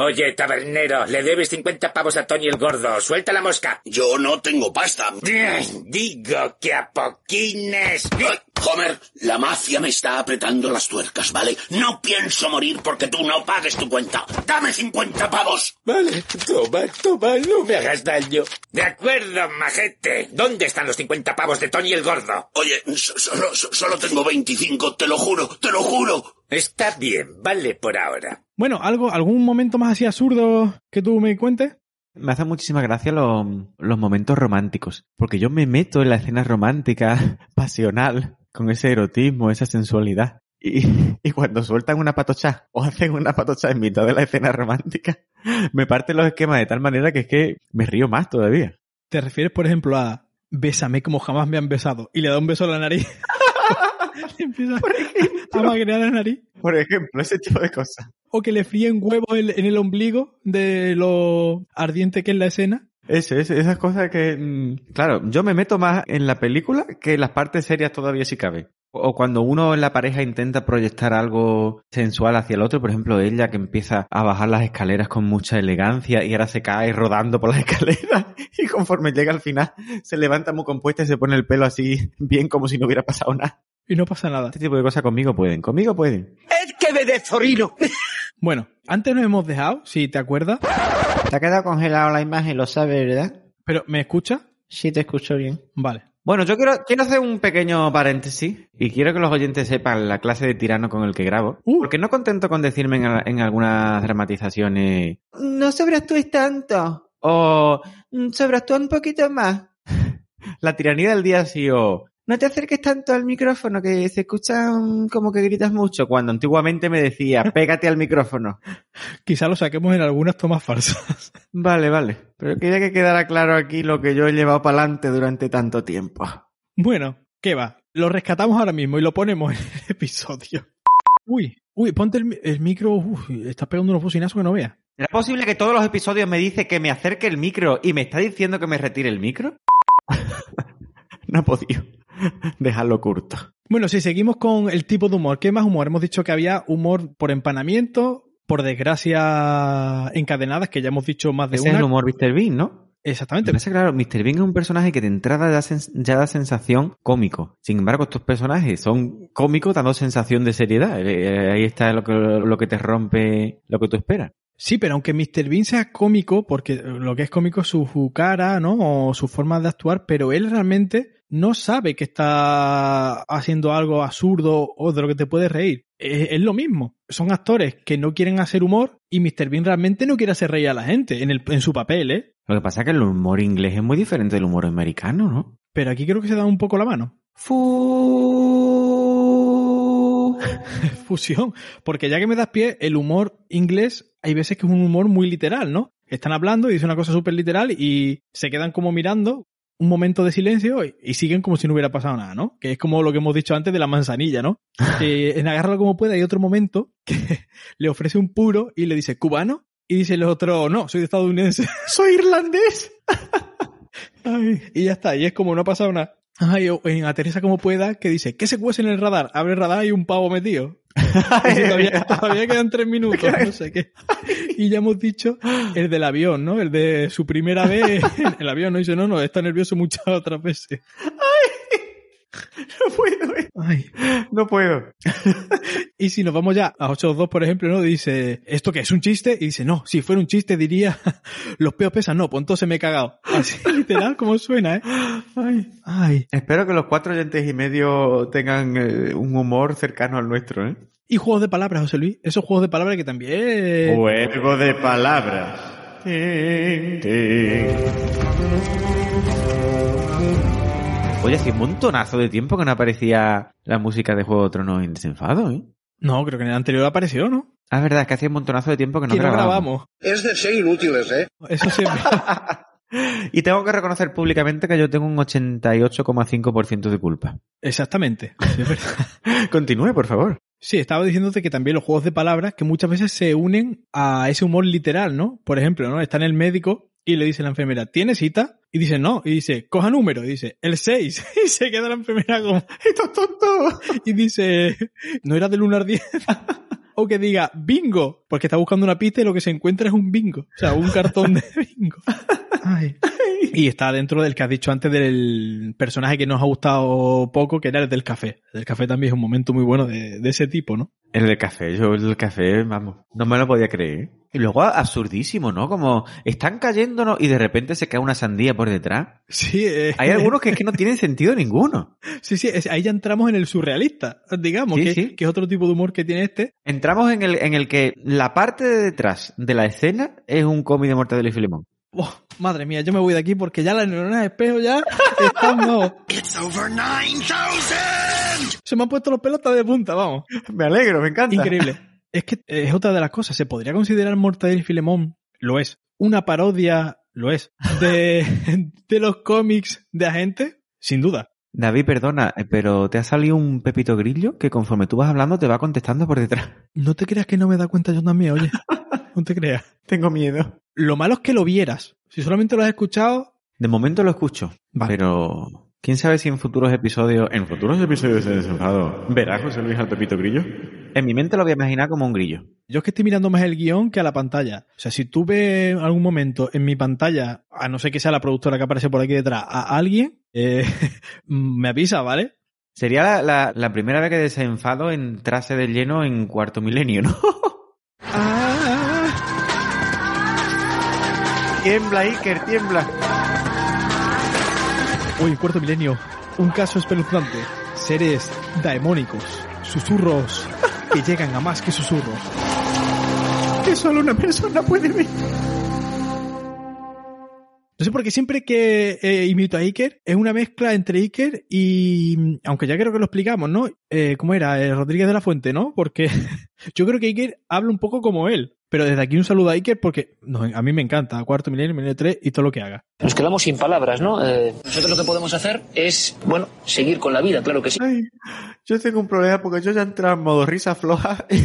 Oye, tabernero, le debes 50 pavos a Tony el gordo. Suelta la mosca. Yo no tengo pasta. Digo que a poquines. Homer, la mafia me está apretando las tuercas, ¿vale? No pienso morir porque tú no pagues tu cuenta. Dame 50 pavos. Vale, toma, toma, no me hagas daño. De acuerdo, majete. ¿Dónde están los 50 pavos de Tony el gordo? Oye, so- solo, so- solo tengo 25, te lo juro, te lo juro. Está bien, vale por ahora. Bueno, algo, algún momento más así absurdo que tú me cuentes. Me hace muchísima gracia los, los momentos románticos, porque yo me meto en la escena romántica, pasional, con ese erotismo, esa sensualidad. Y, y cuando sueltan una patocha o hacen una patocha en mitad de la escena romántica, me parten los esquemas de tal manera que es que me río más todavía. ¿Te refieres, por ejemplo, a bésame como jamás me han besado y le da un beso a la nariz? Empieza a magrear la nariz. Por ejemplo, ese tipo de cosas. O que le fríen huevos en, en el ombligo de lo ardiente que es la escena. Eso, eso, esas cosas que, mm, claro, yo me meto más en la película que en las partes serias todavía si cabe. O cuando uno en la pareja intenta proyectar algo sensual hacia el otro, por ejemplo, ella que empieza a bajar las escaleras con mucha elegancia y ahora se cae rodando por las escaleras y conforme llega al final se levanta muy compuesta y se pone el pelo así bien como si no hubiera pasado nada. Y no pasa nada. Este tipo de cosas conmigo pueden, conmigo pueden. Es que me desorino. Bueno, antes nos hemos dejado, si te acuerdas. Te ha quedado congelado la imagen, lo sabes, ¿verdad? Pero, ¿me escuchas? Sí, te escucho bien. Vale. Bueno, yo quiero, quiero hacer un pequeño paréntesis y quiero que los oyentes sepan la clase de tirano con el que grabo. Porque no contento con decirme en, en algunas dramatizaciones no sobreactúes tanto o "Mm, sobreactúa un poquito más. La tiranía del día ha sido no te acerques tanto al micrófono que se escucha mm, como que gritas mucho cuando antiguamente me decía pégate al micrófono. Quizá lo saquemos en algunas tomas falsas. Vale, vale. Pero quería que quedara claro aquí lo que yo he llevado para adelante durante tanto tiempo. Bueno, ¿qué va? Lo rescatamos ahora mismo y lo ponemos en el episodio. Uy, uy, ponte el, el micro. Uy, estás pegando unos bocinazos que no veas. ¿Era posible que todos los episodios me dice que me acerque el micro y me está diciendo que me retire el micro? no he podido dejarlo curto. Bueno, si seguimos con el tipo de humor, ¿qué más humor? Hemos dicho que había humor por empanamiento, por desgracia encadenadas, que ya hemos dicho más de Ese una. es el humor Mr. Bean, ¿no? Exactamente. Me claro, Mr. Bean es un personaje que de entrada da sens- ya da sensación cómico. Sin embargo, estos personajes son cómicos dando sensación de seriedad. Eh, eh, ahí está lo que, lo que te rompe lo que tú esperas. Sí, pero aunque Mr. Bean sea cómico, porque lo que es cómico es su, su cara, ¿no? O su forma de actuar, pero él realmente no sabe que está haciendo algo absurdo o de lo que te puedes reír. Es, es lo mismo. Son actores que no quieren hacer humor y Mr. Bean realmente no quiere hacer reír a la gente en, el, en su papel, ¿eh? Lo que pasa es que el humor inglés es muy diferente del humor americano, ¿no? Pero aquí creo que se da un poco la mano. Fusión. Porque ya que me das pie, el humor inglés hay veces que es un humor muy literal, ¿no? Están hablando y dicen una cosa súper literal y se quedan como mirando un momento de silencio y, y siguen como si no hubiera pasado nada, ¿no? Que es como lo que hemos dicho antes de la manzanilla, ¿no? Que en agárralo como pueda hay otro momento que le ofrece un puro y le dice, ¿cubano? Y dice el otro, no, soy estadounidense. ¡Soy irlandés! Ay, y ya está, y es como no ha pasado nada. Ay, en Aterriza como pueda, que dice, ¿qué se cuece en el radar? Abre el radar y un pavo metido. Y todavía, todavía quedan tres minutos, no sé qué. Y ya hemos dicho el del avión, ¿no? El de su primera vez en el avión, ¿no? dice, no, no, está nervioso muchas otras veces. No puedo, eh. Ay. no puedo. Y si nos vamos ya a 8.2, por ejemplo, ¿no? Dice, ¿esto qué es un chiste? Y dice, no, si fuera un chiste diría, los peos pesan, no, pues entonces me he cagado. Así, literal, como suena, ¿eh? Ay, ay. Espero que los cuatro oyentes y medio tengan eh, un humor cercano al nuestro, ¿eh? Y juegos de palabras, José Luis. Esos juegos de palabras que también... Juego de palabras. Oye, hace un montonazo de tiempo que no aparecía la música de Juego de Tronos en Desenfado, ¿eh? No, creo que en el anterior apareció, ¿no? Ah, es verdad, es que hacía un montonazo de tiempo que no Que no grabábamos. grabamos. Es de ser inútiles, ¿eh? Eso siempre. Y tengo que reconocer públicamente que yo tengo un 88,5% de culpa. Exactamente. Sí, es verdad. Continúe, por favor. Sí, estaba diciéndote que también los juegos de palabras que muchas veces se unen a ese humor literal, ¿no? Por ejemplo, ¿no? Está en el médico y le dice la enfermera, ¿tiene cita? Y dice, no. Y dice, coja número. Y dice, el 6. Y se queda la enfermera como, esto es tonto. Y dice, no era del 1 al 10. O que diga, bingo. Porque está buscando una pista y lo que se encuentra es un bingo. O sea, un cartón de bingo. Ay. Y está dentro del que has dicho antes del personaje que nos ha gustado poco, que era el del café. El del café también es un momento muy bueno de, de ese tipo, ¿no? El del café, yo el del café, vamos, no me lo podía creer. Y luego absurdísimo, ¿no? Como están cayéndonos y de repente se cae una sandía por detrás. Sí, eh, Hay algunos que es que no tienen sentido ninguno. Sí, sí, es- ahí ya entramos en el surrealista, digamos, Sí, que, sí. que es otro tipo de humor que tiene este. Entramos en el, en el que la parte de detrás de la escena es un cómic de Mortadelo y Filemón. Oh, madre mía, yo me voy de aquí porque ya las neuronas de espejo ya están, no. It's over 9000! Se me han puesto los pelotas de punta, vamos. Me alegro, me encanta. Increíble. Es que es otra de las cosas. ¿Se podría considerar Mortadelo y Filemón? Lo es. ¿Una parodia? Lo es. ¿De, de los cómics de agente? Sin duda. David, perdona, eh, pero te ha salido un pepito grillo que conforme tú vas hablando te va contestando por detrás. No te creas que no me da cuenta yo también, oye. No te creas. Tengo miedo. Lo malo es que lo vieras. Si solamente lo has escuchado, De momento lo escucho, Vale. pero quién sabe si en futuros episodios, en futuros episodios de Desenfado, verá José Luis al pepito grillo. En mi mente lo voy a imaginar como un grillo. Yo es que estoy mirando más el guion que a la pantalla. O sea, si tú ves en algún momento en mi pantalla, a no ser que sea la productora que aparece por aquí detrás, a alguien, eh, me avisa, ¿vale? Sería la, la- la primera vez que desenfado entrase de lleno en cuarto milenio, ¿no? tiembla, Iker, tiembla. Uy, cuarto milenio. Un caso espeluznante. Seres daemónicos. Susurros que llegan a más que susurros. Que solo una persona puede ver. No sé por qué siempre que eh, imito a Iker es una mezcla entre Iker y. Aunque ya creo que lo explicamos, ¿no? Eh, ¿Cómo era? Eh, Rodríguez de la Fuente, ¿no? Porque yo creo que Iker habla un poco como él. Pero desde aquí un saludo a Iker porque no, a mí me encanta. Cuarto milenio, milenio 3 y todo lo que haga. Nos quedamos sin palabras, ¿no? Eh, nosotros lo que podemos hacer es, bueno, seguir con la vida, claro que sí. Ay, yo tengo un problema porque yo ya entré en modo risa floja y,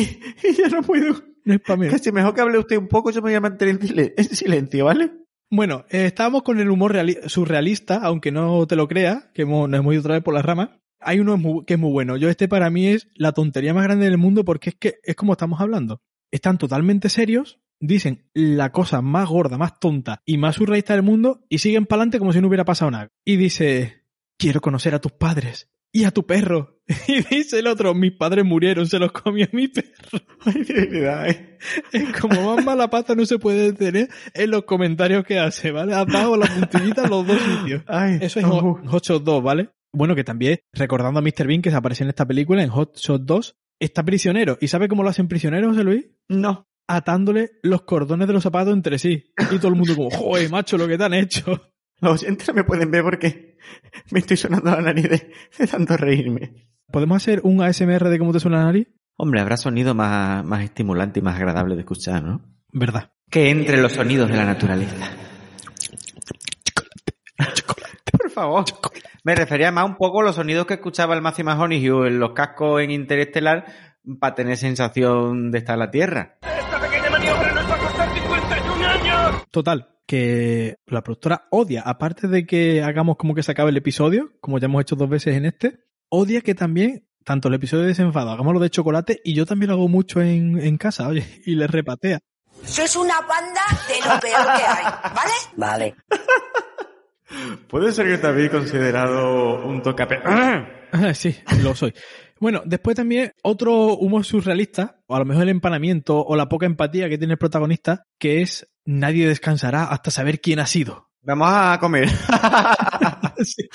y- y ya no puedo. No es para mí. Casi mejor que hable usted un poco, yo me voy a mantener en silen- en silencio, ¿vale? Bueno, eh, estábamos con el humor reali- surrealista, aunque no te lo creas, que hemos, nos hemos ido otra vez por las ramas. Hay uno que es muy bueno. Yo este para mí es la tontería más grande del mundo porque es que es como estamos hablando. Están totalmente serios, dicen la cosa más gorda, más tonta y más surrealista del mundo y siguen para adelante como si no hubiera pasado nada. Y dice, quiero conocer a tus padres y a tu perro. Y dice el otro, mis padres murieron, se los comió mi perro. Ay, de verdad, ¿eh? Es como más mala pata no se puede tener en los comentarios que hace, ¿vale? Ha dado la puntillita en los dos sitios. Ay, Eso es. Hot Hot Shot 2, ¿vale? Bueno, que también, recordando a Mr. Bean que se aparece en esta película, en Hot Shot 2, está prisionero. ¿Y sabe cómo lo hacen prisionero, José Luis? No. Atándole los cordones de los zapatos entre sí. Y todo el mundo como, joder, macho, lo que te han hecho. Los oyentes no me pueden ver porque me estoy sonando la nariz de, de tanto reírme. ¿Podemos hacer un ASMR de cómo te suena la nariz? Hombre, habrá sonido más, más estimulante y más agradable de escuchar, ¿no? Verdad. Que entre los sonidos de la naturaleza. Por favor. Me refería más un poco a los sonidos que escuchaba el Matthew McConaughey en los cascos en Interestelar para tener sensación de estar en la Tierra. ¡Esta pequeña maniobra nos va a costar 51 años! Total, que la productora odia, aparte de que hagamos como que se acabe el episodio, como ya hemos hecho dos veces en este, odia que también, tanto el episodio de desenfado, hagámoslo de chocolate, y yo también lo hago mucho en, en casa, oye, y le repatea. Sois una banda de lo peor que hay, ¿vale? Vale. ¿Puede ser que te habéis considerado un tocape... Ah, sí, lo soy. Bueno, después también otro humor surrealista, o a lo mejor el empanamiento o la poca empatía que tiene el protagonista, que es nadie descansará hasta saber quién ha sido. Vamos a comer. Sí.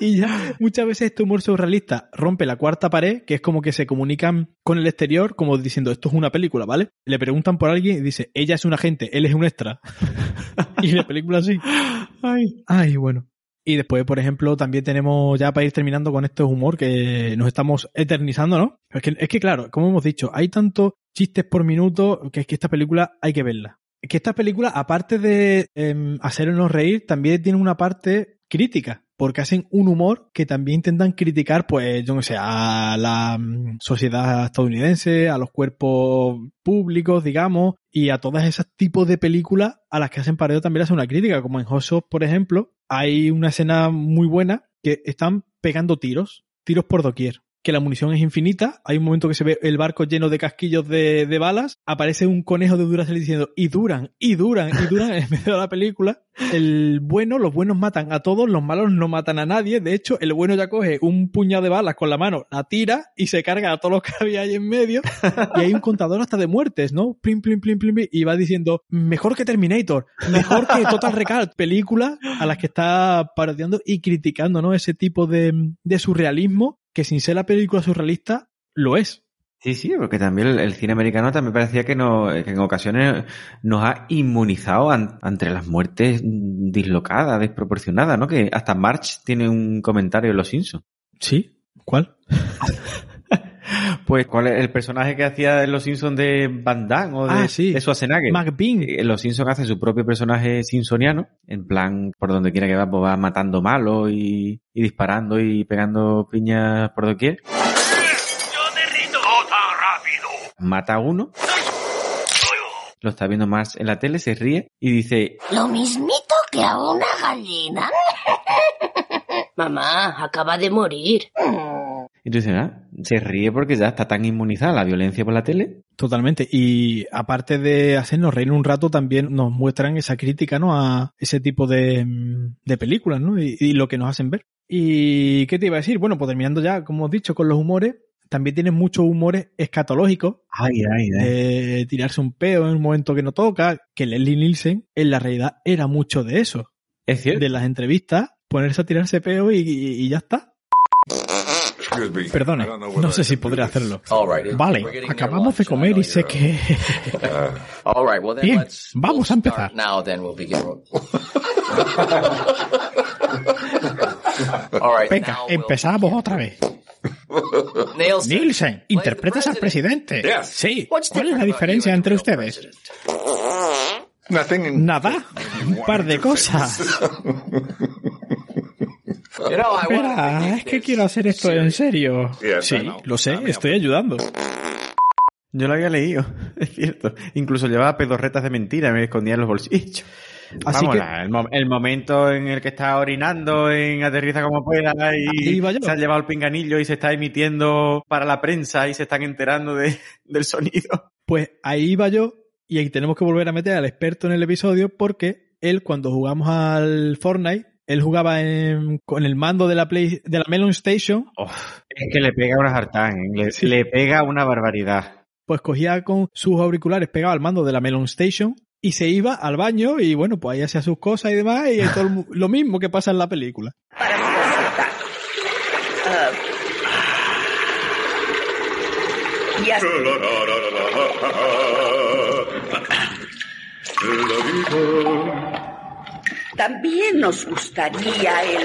Y ya muchas veces este humor surrealista rompe la cuarta pared, que es como que se comunican con el exterior, como diciendo, esto es una película, ¿vale? Le preguntan por alguien y dice, ella es un agente, él es un extra. y la película así. Ay, ay, bueno. Y después, por ejemplo, también tenemos, ya para ir terminando con este humor que nos estamos eternizando, ¿no? Es que, es que claro, como hemos dicho, hay tantos chistes por minuto que es que esta película hay que verla. Que esta película, aparte de eh, hacernos reír, también tiene una parte crítica, porque hacen un humor que también intentan criticar, pues, yo no sé, a la mm, sociedad estadounidense, a los cuerpos públicos, digamos, y a todas esas tipos de películas a las que hacen pareo también hace una crítica, como en Hot por ejemplo, hay una escena muy buena que están pegando tiros, tiros por doquier que la munición es infinita, hay un momento que se ve el barco lleno de casquillos de, balas, aparece un conejo de Duracell diciendo y duran, y duran, y duran en medio de la película. El bueno, los buenos matan a todos, los malos no matan a nadie, de hecho el bueno ya coge un puñado de balas con la mano, la tira y se carga a todos los que había ahí en medio y hay un contador hasta de muertes, ¿no? Plim, plim, plim, plim, y va diciendo mejor que Terminator, mejor que Total Recall, películas a las que está parodiando y criticando, ¿no? Ese tipo de surrealismo que sin ser la película surrealista, lo es. Sí, sí, porque también el, el cine americano también parecía que, no, que en ocasiones nos ha inmunizado an, ante las muertes dislocadas, desproporcionadas, ¿no? Que hasta March tiene un comentario en Los Simpsons. ¿Sí? ¿Cuál? Pues, ¿cuál es el personaje que hacía en Los Simpsons de Van Damme o de, ah, sí. de Schwarzenegger? McBean. Los Simpsons hace su propio personaje simpsoniano, en plan, por donde quiera que va, pues va matando malos y, y disparando y pegando piñas por doquier. ¡Yo derrito! ¡No tan rápido! Mata a uno. Lo está viendo más en la tele, se ríe y dice... Lo mismito que a una gallina. Mamá, acaba de morir. Y tú dices, ah, se ríe porque ya está tan inmunizada la violencia por la tele. Totalmente. Y aparte de hacernos reír un rato, también nos muestran esa crítica, ¿no? A ese tipo de, de películas, ¿no? Y, y, lo que nos hacen ver. ¿Y qué te iba a decir? Bueno, pues terminando ya, como hemos dicho, con los humores, también tienen muchos humores escatológicos. Ay, ay, ay. De tirarse un peo en un momento que no toca, que Leslie Nielsen, en la realidad, era mucho de eso. Es cierto. De las entrevistas, ponerse a tirarse peo y, y, y ya está. Perdone, no sé si podré hacerlo. Vale, acabamos de comer y sé que... Bien, vamos a empezar. Venga, empezamos otra vez. Nielsen, ¿interpretas al presidente? Sí. ¿Cuál es la diferencia entre ustedes? Nada, un par de cosas. Espera, es que quiero hacer esto en serio. Sí, lo sé, estoy ayudando. Yo lo había leído, es cierto. Incluso llevaba pedorretas de mentira, me escondía en los bolsillos. Así Vamos, que el, mo el, momento en el que está orinando en Aterriza como pueda y se ha llevado el pinganillo y se está emitiendo para la prensa y se están enterando de, del sonido. Pues ahí iba yo y ahí tenemos que volver a meter al experto en el episodio porque él cuando jugamos al Fortnite él jugaba en, con el mando de la Play, de la Melon Station. Oh, es que le pega una hartán, ¿eh? le, sí. le pega una barbaridad. Pues cogía con sus auriculares, pegaba al mando de la Melon Station y se iba al baño y bueno, pues ahí hacía sus cosas y demás y todo lo mismo que pasa en la película. Para uh, y así. También nos gustaría el...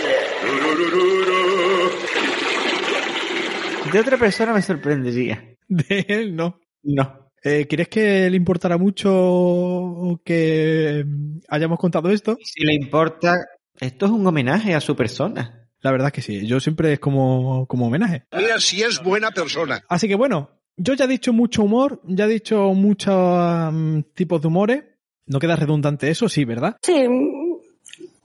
De otra persona me sorprendería. De él no. No. Eh, ¿Crees que le importará mucho que hayamos contado esto? Si le importa, esto es un homenaje a su persona. La verdad es que sí, yo siempre es como, como homenaje. Mira si es buena persona. Así que bueno, yo ya he dicho mucho humor, ya he dicho muchos um, tipos de humores. No queda redundante eso, sí, ¿verdad? Sí,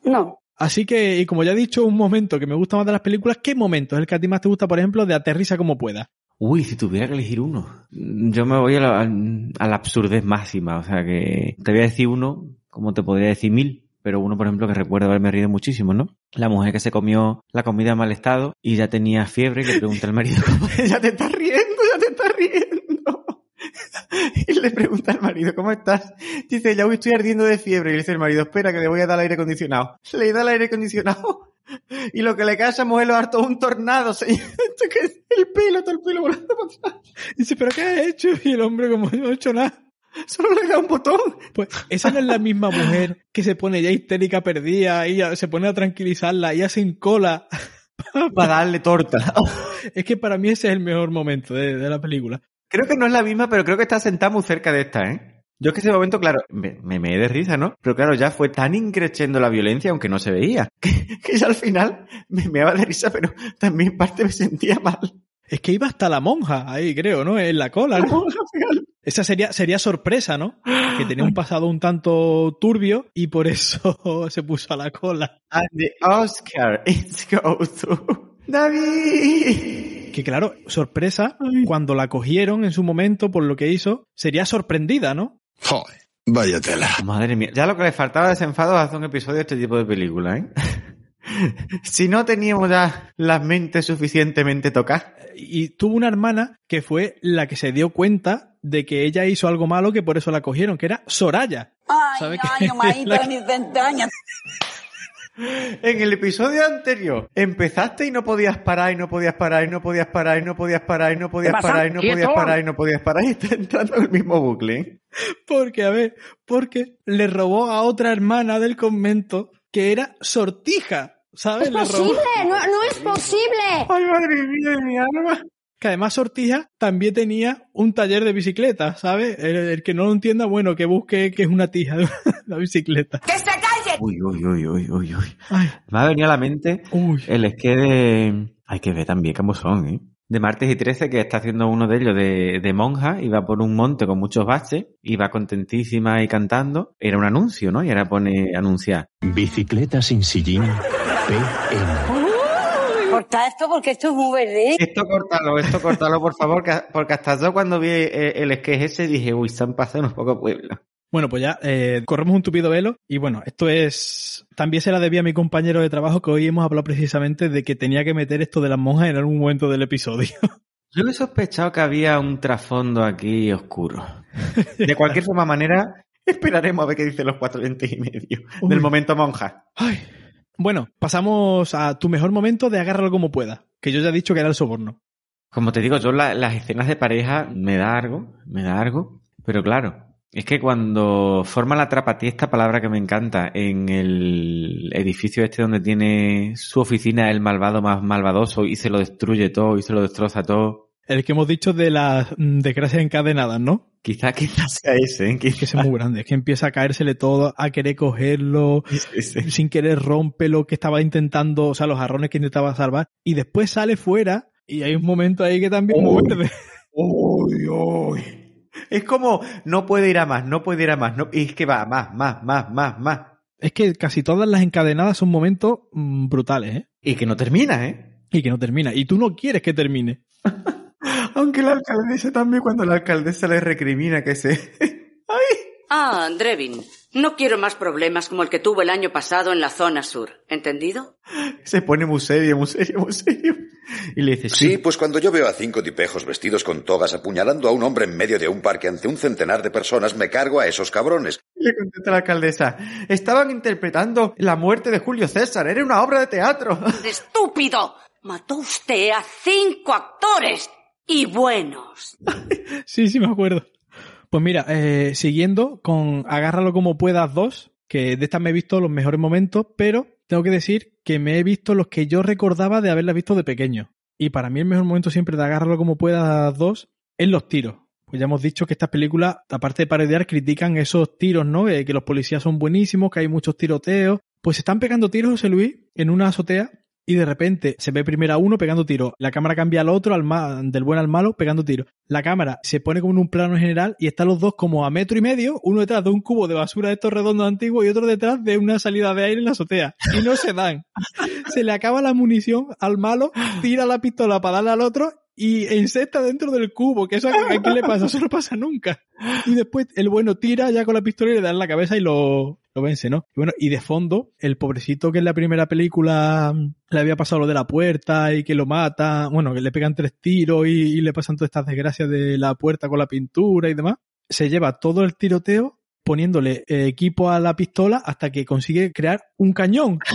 no. Así que, y como ya he dicho, un momento que me gusta más de las películas, ¿qué momento es el que a ti más te gusta, por ejemplo, de Aterriza como pueda? Uy, si tuviera que elegir uno. Yo me voy a la, a la absurdez máxima. O sea que te voy a decir uno, como te podría decir mil, pero uno, por ejemplo, que recuerdo haberme rido muchísimo, ¿no? La mujer que se comió la comida en mal estado y ya tenía fiebre y le pregunta al marido, ya te estás riendo, ya te estás riendo. Y le pregunta al marido, ¿cómo estás? Dice, ya hoy estoy ardiendo de fiebre. Y le dice el marido, espera que le voy a dar el aire acondicionado. Le da el aire acondicionado. Y lo que le cae a esa mujer lo harto un tornado, señor. El pelo, todo el pelo volando para atrás. Dice, ¿pero qué has hecho? Y el hombre, como no ha hecho nada. Solo le da un botón. Pues esa no es la misma mujer que se pone ya histérica perdida y se pone a tranquilizarla y hacen cola para darle torta. es que para mí ese es el mejor momento de, de, la película. Creo que no es la misma, pero creo que está sentada muy cerca de esta, ¿eh? Yo es que ese momento, claro, me, me, me de risa, ¿no? Pero claro, ya fue tan increciendo la violencia, aunque no se veía, que, que ya al final me me de risa, pero también parte me sentía mal. Es que iba hasta la monja ahí, creo, ¿no? En la cola. ¿no? La monja final. Esa sería, sería sorpresa, ¿no? Que tenía un pasado un tanto turbio y por eso se puso a la cola. And the Oscar is go to David. Que claro, sorpresa, cuando la cogieron en su momento por lo que hizo, sería sorprendida, ¿no? Joder, vaya tela. Madre mía, ya lo que le faltaba desenfado hace un episodio de este tipo de película, ¿eh? si no teníamos ya las mentes suficientemente tocadas. Y tuvo una hermana que fue la que se dio cuenta de que ella hizo algo malo que por eso la cogieron, que era Soraya. Ay, ¿Sabe ay, la- de mis ventanas. En el episodio anterior, empezaste y no podías parar, y no podías parar, y no podías parar, y no podías parar, y no podías parar, y no podías parar, y no podías parar, y está entrando en el mismo bucle. Porque, a ver, porque le robó a otra hermana del convento que era sortija, ¿sabes? ¡Es posible! ¡No, no es posible! Ay, madre mía de mi alma. Que además Sortija también tenía un taller de bicicleta, ¿sabes? El, el que no lo entienda, bueno, que busque que es una tija la bicicleta. ¡Que se Uy, uy, uy, uy, uy, uy. Ay, Me ha venido a la mente uy. el esquí de... Hay que ver también cómo son, ¿eh? De martes y 13 que está haciendo uno de ellos de, de monja y va por un monte con muchos baches y va contentísima y cantando. Era un anuncio, ¿no? Y ahora pone anunciar. Bicicleta sin sillín PM. Corta esto porque esto es muy verde. Esto córtalo, esto córtalo, por favor, que- porque hasta yo cuando vi eh, el sketch ese dije, uy, se han pasado un poco pueblo. Bueno, pues ya eh, corremos un tupido velo y bueno, esto es... También se la debía a mi compañero de trabajo que hoy hemos hablado precisamente de que tenía que meter esto de las monjas en algún momento del episodio. Yo he sospechado que había un trasfondo aquí oscuro. De cualquier forma manera, esperaremos a ver qué dicen los cuatro lentes y medio Uy. del momento monja. Ay. Bueno, pasamos a tu mejor momento de agárralo como pueda, que yo ya he dicho que era el soborno. Como te digo, yo la- las escenas de pareja me da algo, me da algo, pero claro, es que cuando forma la trapatía, esta palabra que me encanta, en el edificio este donde tiene su oficina el malvado más malvadoso y se lo destruye todo y se lo destroza todo, El que hemos dicho de las desgracias encadenadas, ¿no? quizá quizás sea ese, ¿eh? Que ese es muy grande, es que empieza a caérsele todo, a querer cogerlo, Ese. sin querer rompe lo que estaba intentando, o sea, los jarrones que intentaba salvar, y después sale fuera, y hay un momento ahí que también muy verde. Uy, uy. Es como, no puede ir a más, no puede ir a más, no, y es que va a más, más, más, más, más. Es que casi todas las encadenadas son momentos mm, brutales, ¿eh? Y que no termina, ¿eh? Y que no termina. Y tú no quieres que termine. Aunque la alcaldesa también, cuando la alcaldesa le recrimina que se... Ah, Drevin. No quiero más problemas como el que tuvo el año pasado en la zona sur. ¿Entendido? se pone muy serio, muy serio, muy serio. Y le dice, Sí, pues cuando yo veo a cinco tipejos vestidos con togas apuñalando a un hombre en medio de un parque ante un centenar de personas, me cargo a esos cabrones. Le contesta la alcaldesa, estaban interpretando la muerte de Julio César, era una obra de teatro. ¡Estúpido! Mató usted a cinco actores. Y buenos. Sí, sí, me acuerdo. Pues mira, eh, siguiendo con Agárralo como puedas 2, que de estas me he visto los mejores momentos, pero tengo que decir que me he visto los que yo recordaba de haberla visto de pequeño. Y para mí el mejor momento siempre de Agárralo como puedas 2 es los tiros. Pues ya hemos dicho que estas películas, aparte de parodiar, critican esos tiros, ¿no? Eh, que los policías son buenísimos, que hay muchos tiroteos. Pues están pegando tiros, José Luis, en una azotea y de repente se ve primero a uno pegando tiro. La cámara cambia al otro, al ma- del buen al malo, pegando tiro. La cámara se pone como en un plano general y están los dos como a metro y medio, uno detrás de un cubo de basura de estos redondos antiguos y otro detrás de una salida de aire en la azotea. Y no se dan. Se le acaba la munición al malo, tira la pistola para darle al otro y encesta dentro del cubo, que eso a quién le pasa, eso no pasa nunca. Y después el bueno tira ya con la pistola y le da en la cabeza y lo, lo vence, ¿no? Y bueno, y de fondo, el pobrecito que en la primera película mm, le había pasado lo de la puerta y que lo mata, bueno, que le pegan tres tiros y, y le pasan todas estas desgracias de la puerta con la pintura y demás, se lleva todo el tiroteo poniéndole eh, equipo a la pistola hasta que consigue crear un cañón.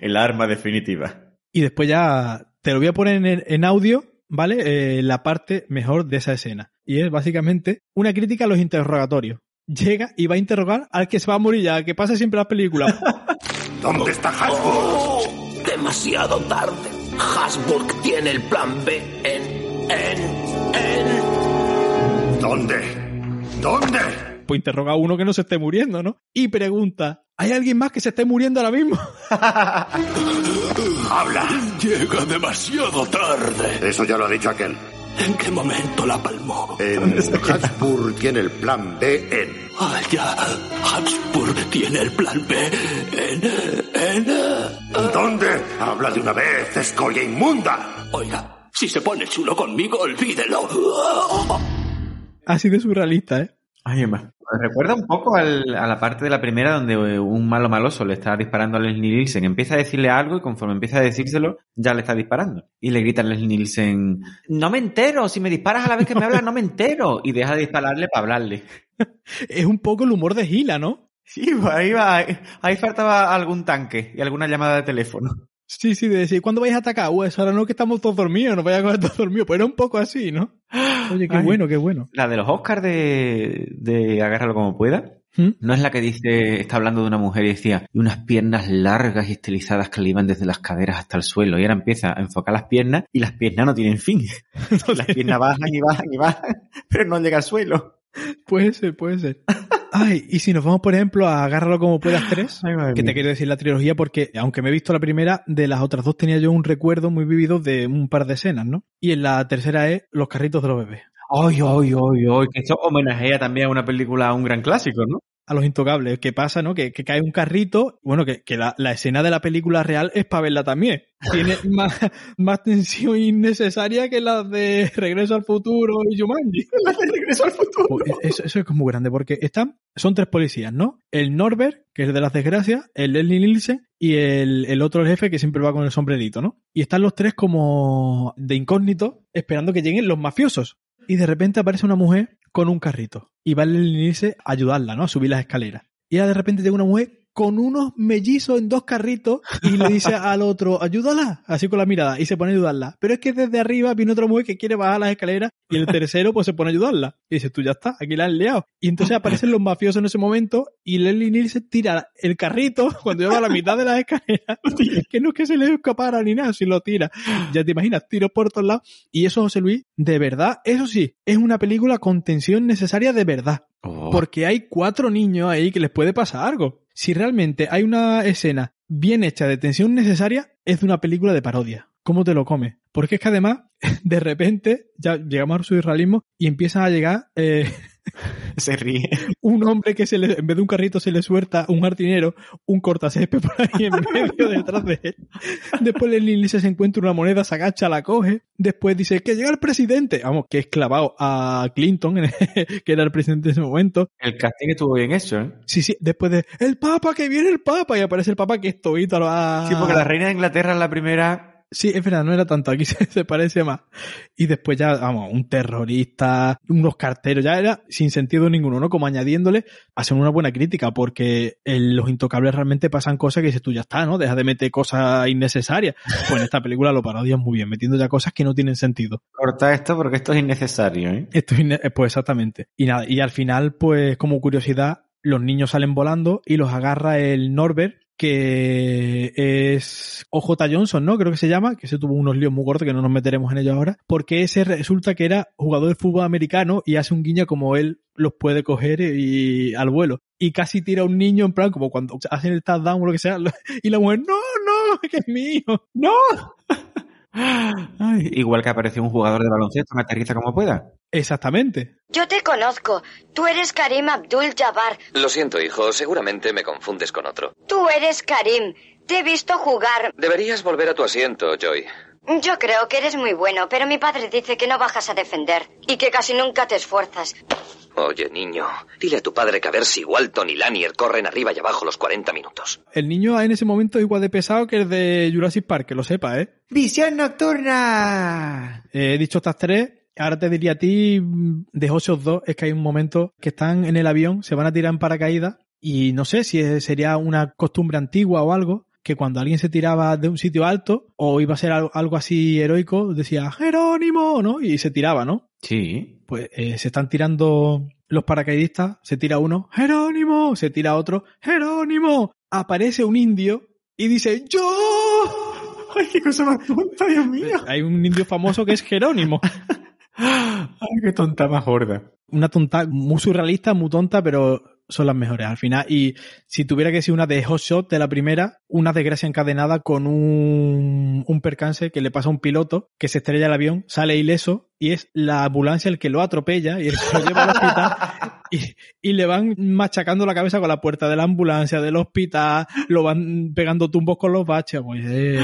El arma definitiva. Y después ya te lo voy a poner en, en audio, ¿vale? Eh, la parte mejor de esa escena. Y es básicamente una crítica a los interrogatorios. Llega y va a interrogar al que se va a morir ya, que pasa siempre en las películas. ¿Dónde está Hasburg? Oh, demasiado tarde. Hasburg tiene el plan B en... en... en... ¿Dónde? ¿Dónde? Pues interroga a uno que no se esté muriendo, ¿no? Y pregunta, ¿hay alguien más que se esté muriendo ahora mismo? Habla. Llega demasiado tarde. Eso ya lo ha dicho aquel. ¿En qué momento la palmó? En Habsburg tiene el plan B en... Ah, ya. Habsburg tiene el plan B en... en... ¿Dónde? Habla de una vez, escoria inmunda. Oiga, si se pone chulo conmigo, olvídelo. Así de surrealista, ¿eh? Ay. Me recuerda un poco al- a la parte de la primera donde eh, un malo maloso le está disparando a Leslie Nielsen. Empieza a decirle algo y conforme empieza a decírselo, ya le está disparando. Y le grita a Leslie Nielsen, no me entero, si me disparas a la vez que me hablas, no me entero. Y deja de dispararle para hablarle. Es un poco el humor de Gila, ¿no? Sí, pues ahí va. Ahí faltaba algún tanque y alguna llamada de teléfono. Sí, sí, de decir, ¿cuándo vais a atacar? Pues ahora no que estamos todos dormidos, no vais a coger todos dormidos. Pues era un poco así, ¿no? Oye, qué Ay. bueno, qué bueno. La de los Oscars de, de Agárralo como pueda. ¿Mm? No es la que dice, está hablando de una mujer y decía, y unas piernas largas y estilizadas que le iban desde las caderas hasta el suelo. Y ahora empieza a enfocar las piernas y las piernas no tienen fin. las piernas bajan y bajan y bajan, pero no llega al suelo. Puede ser, puede ser. Ay, y si nos vamos, por ejemplo, a Agárralo como puedas 3, Ay, madre que te quiero decir la trilogía porque, aunque me he visto la primera, de las otras dos tenía yo un recuerdo muy vivido de un par de escenas, ¿no? Y en la tercera es Los carritos de los bebés. Ay, ay, ay, ay, que esto homenajea también a una película, a un gran clásico, ¿no? A los intocables. ¿Qué pasa, no? Que, que cae un carrito. Bueno, que, que la, la escena de la película real es para verla también. Tiene más, más tensión innecesaria que la de Regreso al Futuro y Jumanji. La de regreso al futuro. Pues eso, eso es muy grande, porque están, son tres policías, ¿no? El Norbert, que es de las desgracias, el Leslie Nielsen y el, el otro el jefe que siempre va con el sombrerito, ¿no? Y están los tres como de incógnito, esperando que lleguen los mafiosos. Y de repente aparece una mujer con un carrito. Y va el Nielsen a ayudarla, ¿no? A subir las escaleras. Y ahora de repente llega una mujer con unos mellizos en dos carritos y le dice al otro, ayúdala, así con la mirada, y se pone a ayudarla. Pero es que desde arriba viene otra mujer que quiere bajar las escaleras y el tercero pues se pone a ayudarla. Y dice, tú ya está, aquí la has liado. Y entonces aparecen los mafiosos en ese momento y Leslie Nielsen tira el carrito cuando lleva a la mitad de las escaleras, que no es que se le escapara ni nada, si lo tira. Ya te imaginas, tiros por todos lados. Y eso, José Luis, de verdad, eso sí, es una película con tensión necesaria de verdad. Oh. Porque hay cuatro niños ahí que les puede pasar algo. Si realmente hay una escena bien hecha de tensión necesaria, es de una película de parodia. ¿Cómo te lo comes? Porque es que además, de repente, ya llegamos a su israelismo y empiezan a llegar eh, Se ríe. un hombre que se le, en vez de un carrito se le suelta un jardinero, un cortacésped por ahí en medio detrás de él. Después Nielsen se encuentra una moneda, se agacha, la coge. Después dice que llega el presidente. Vamos, que es clavado a Clinton, que era el presidente en ese momento. El casting estuvo bien hecho, ¿eh? Sí, sí, después de el Papa, que viene el Papa, y aparece el Papa que es todito a... Sí, porque la reina de Inglaterra en la primera Sí, es verdad, no era tanto, aquí se, se parece más. Y después ya, vamos, un terrorista, unos carteros, ya era sin sentido ninguno, ¿no? Como añadiéndole, hacen una buena crítica, porque en Los Intocables realmente pasan cosas que dices tú ya está, ¿no? Deja de meter cosas innecesarias. Pues en esta película lo parodian muy bien, metiendo ya cosas que no tienen sentido. Corta esto porque esto es innecesario, ¿eh? Esto es inne- pues exactamente. Y nada, y al final, pues como curiosidad, los niños salen volando y los agarra el Norbert, que es OJ Johnson, ¿no? Creo que se llama, que se tuvo unos líos muy gordos que no nos meteremos en ello ahora, porque ese resulta que era jugador de fútbol americano y hace un guiño como él los puede coger y al vuelo. Y casi tira a un niño en plan como cuando hacen el touchdown o lo que sea, y la mujer, no, no, que es mío, no. Igual que apareció un jugador de baloncesto, me aterriza como pueda. Exactamente. Yo te conozco. Tú eres Karim Abdul Jabbar. Lo siento, hijo, seguramente me confundes con otro. Tú eres Karim. Te he visto jugar. Deberías volver a tu asiento, Joy. Yo creo que eres muy bueno, pero mi padre dice que no bajas a defender y que casi nunca te esfuerzas. Oye, niño, dile a tu padre que a ver si Walton y Lanier corren arriba y abajo los 40 minutos. El niño en ese momento es igual de pesado que el de Jurassic Park, que lo sepa, ¿eh? ¡Visión nocturna! Eh, he dicho estas tres. Ahora te diría a ti, mm, de Ocean 2, es que hay un momento que están en el avión, se van a tirar en paracaídas y no sé si sería una costumbre antigua o algo, que cuando alguien se tiraba de un sitio alto o iba a ser algo, algo así heroico, decía Jerónimo, ¿no? Y se tiraba, ¿no? Sí. Pues eh, se están tirando los paracaidistas, se tira uno, Jerónimo, se tira otro, Jerónimo, aparece un indio y dice, yo. ¡Ay, qué cosa más tonta, Dios mío! Hay un indio famoso que es Jerónimo. ¡Ay, qué tonta más gorda! Una tonta muy surrealista, muy tonta, pero son las mejores al final. Y si tuviera que ser una de Hot Shot de la primera, una desgracia encadenada con un, un percance que le pasa a un piloto que se estrella el avión, sale ileso y es la ambulancia el que lo atropella y el que lo lleva al hospital y, y le van machacando la cabeza con la puerta de la ambulancia, del hospital, lo van pegando tumbos con los baches. Pues es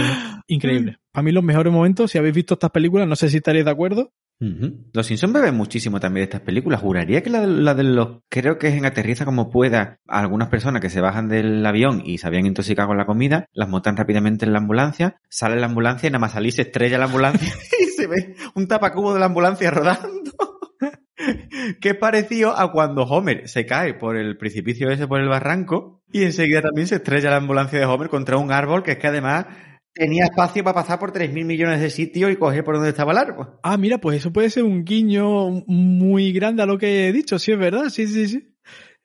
increíble. Para mí los mejores momentos, si habéis visto estas películas, no sé si estaréis de acuerdo, Los Simpsons beben muchísimo también de estas películas. Juraría que la, la de los, creo que es en Aterriza como pueda, algunas personas que se bajan del avión y se habían intoxicado con la comida, las montan rápidamente en la ambulancia, sale la ambulancia y nada más salir se estrella la ambulancia y se ve un tapacubo de la ambulancia rodando. que es parecido a cuando Homer se cae por el precipicio ese por el barranco y enseguida también se estrella la ambulancia de Homer contra un árbol que es que además tenía espacio para pasar por 3.000 millones de sitios y coger por donde estaba el árbol. Ah, mira, pues eso puede ser un guiño muy grande a lo que he dicho, sí es verdad, sí, sí, sí.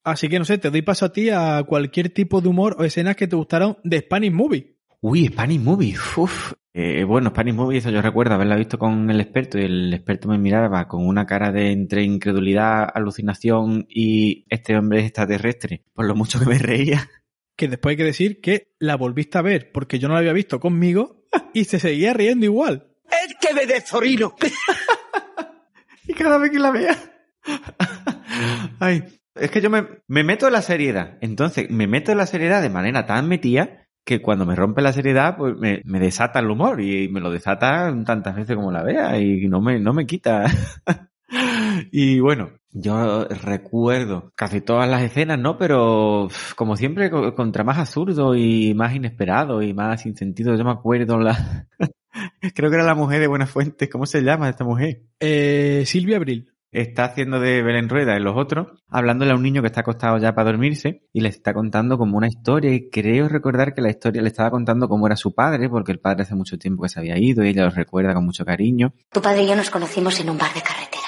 Así que no sé, te doy paso a ti a cualquier tipo de humor o escenas que te gustaron de Spanish Movie. Uy, Spanish Movie, uff. Eh, bueno, Spanish Movie, eso yo recuerdo haberla visto con el experto y el experto me miraba con una cara de entre incredulidad, alucinación y este hombre es extraterrestre, por lo mucho que me reía. Que después hay que decir que la volviste a ver porque yo no la había visto conmigo y se seguía riendo igual. ¡Es que me de Zorino! y cada vez que la vea. Ay, es que yo me, me meto en la seriedad. Entonces, me meto en la seriedad de manera tan metida que cuando me rompe la seriedad, pues me, me desata el humor y me lo desata tantas veces como la vea y no me, no me quita. y bueno, yo recuerdo casi todas las escenas, ¿no? Pero como siempre, co- contra más absurdo y más inesperado y más sin sentido. Yo me acuerdo la... Creo que era la mujer de Buenas Fuentes. ¿Cómo se llama esta mujer? Eh, Silvia Abril. está haciendo de Belén Rueda en los otros, hablándole a un niño que está acostado ya para dormirse y le está contando como una historia y creo recordar que la historia le estaba contando cómo era su padre, porque el padre hace mucho tiempo que se había ido y ella lo recuerda con mucho cariño. Tu padre y yo nos conocimos en un bar de carretera.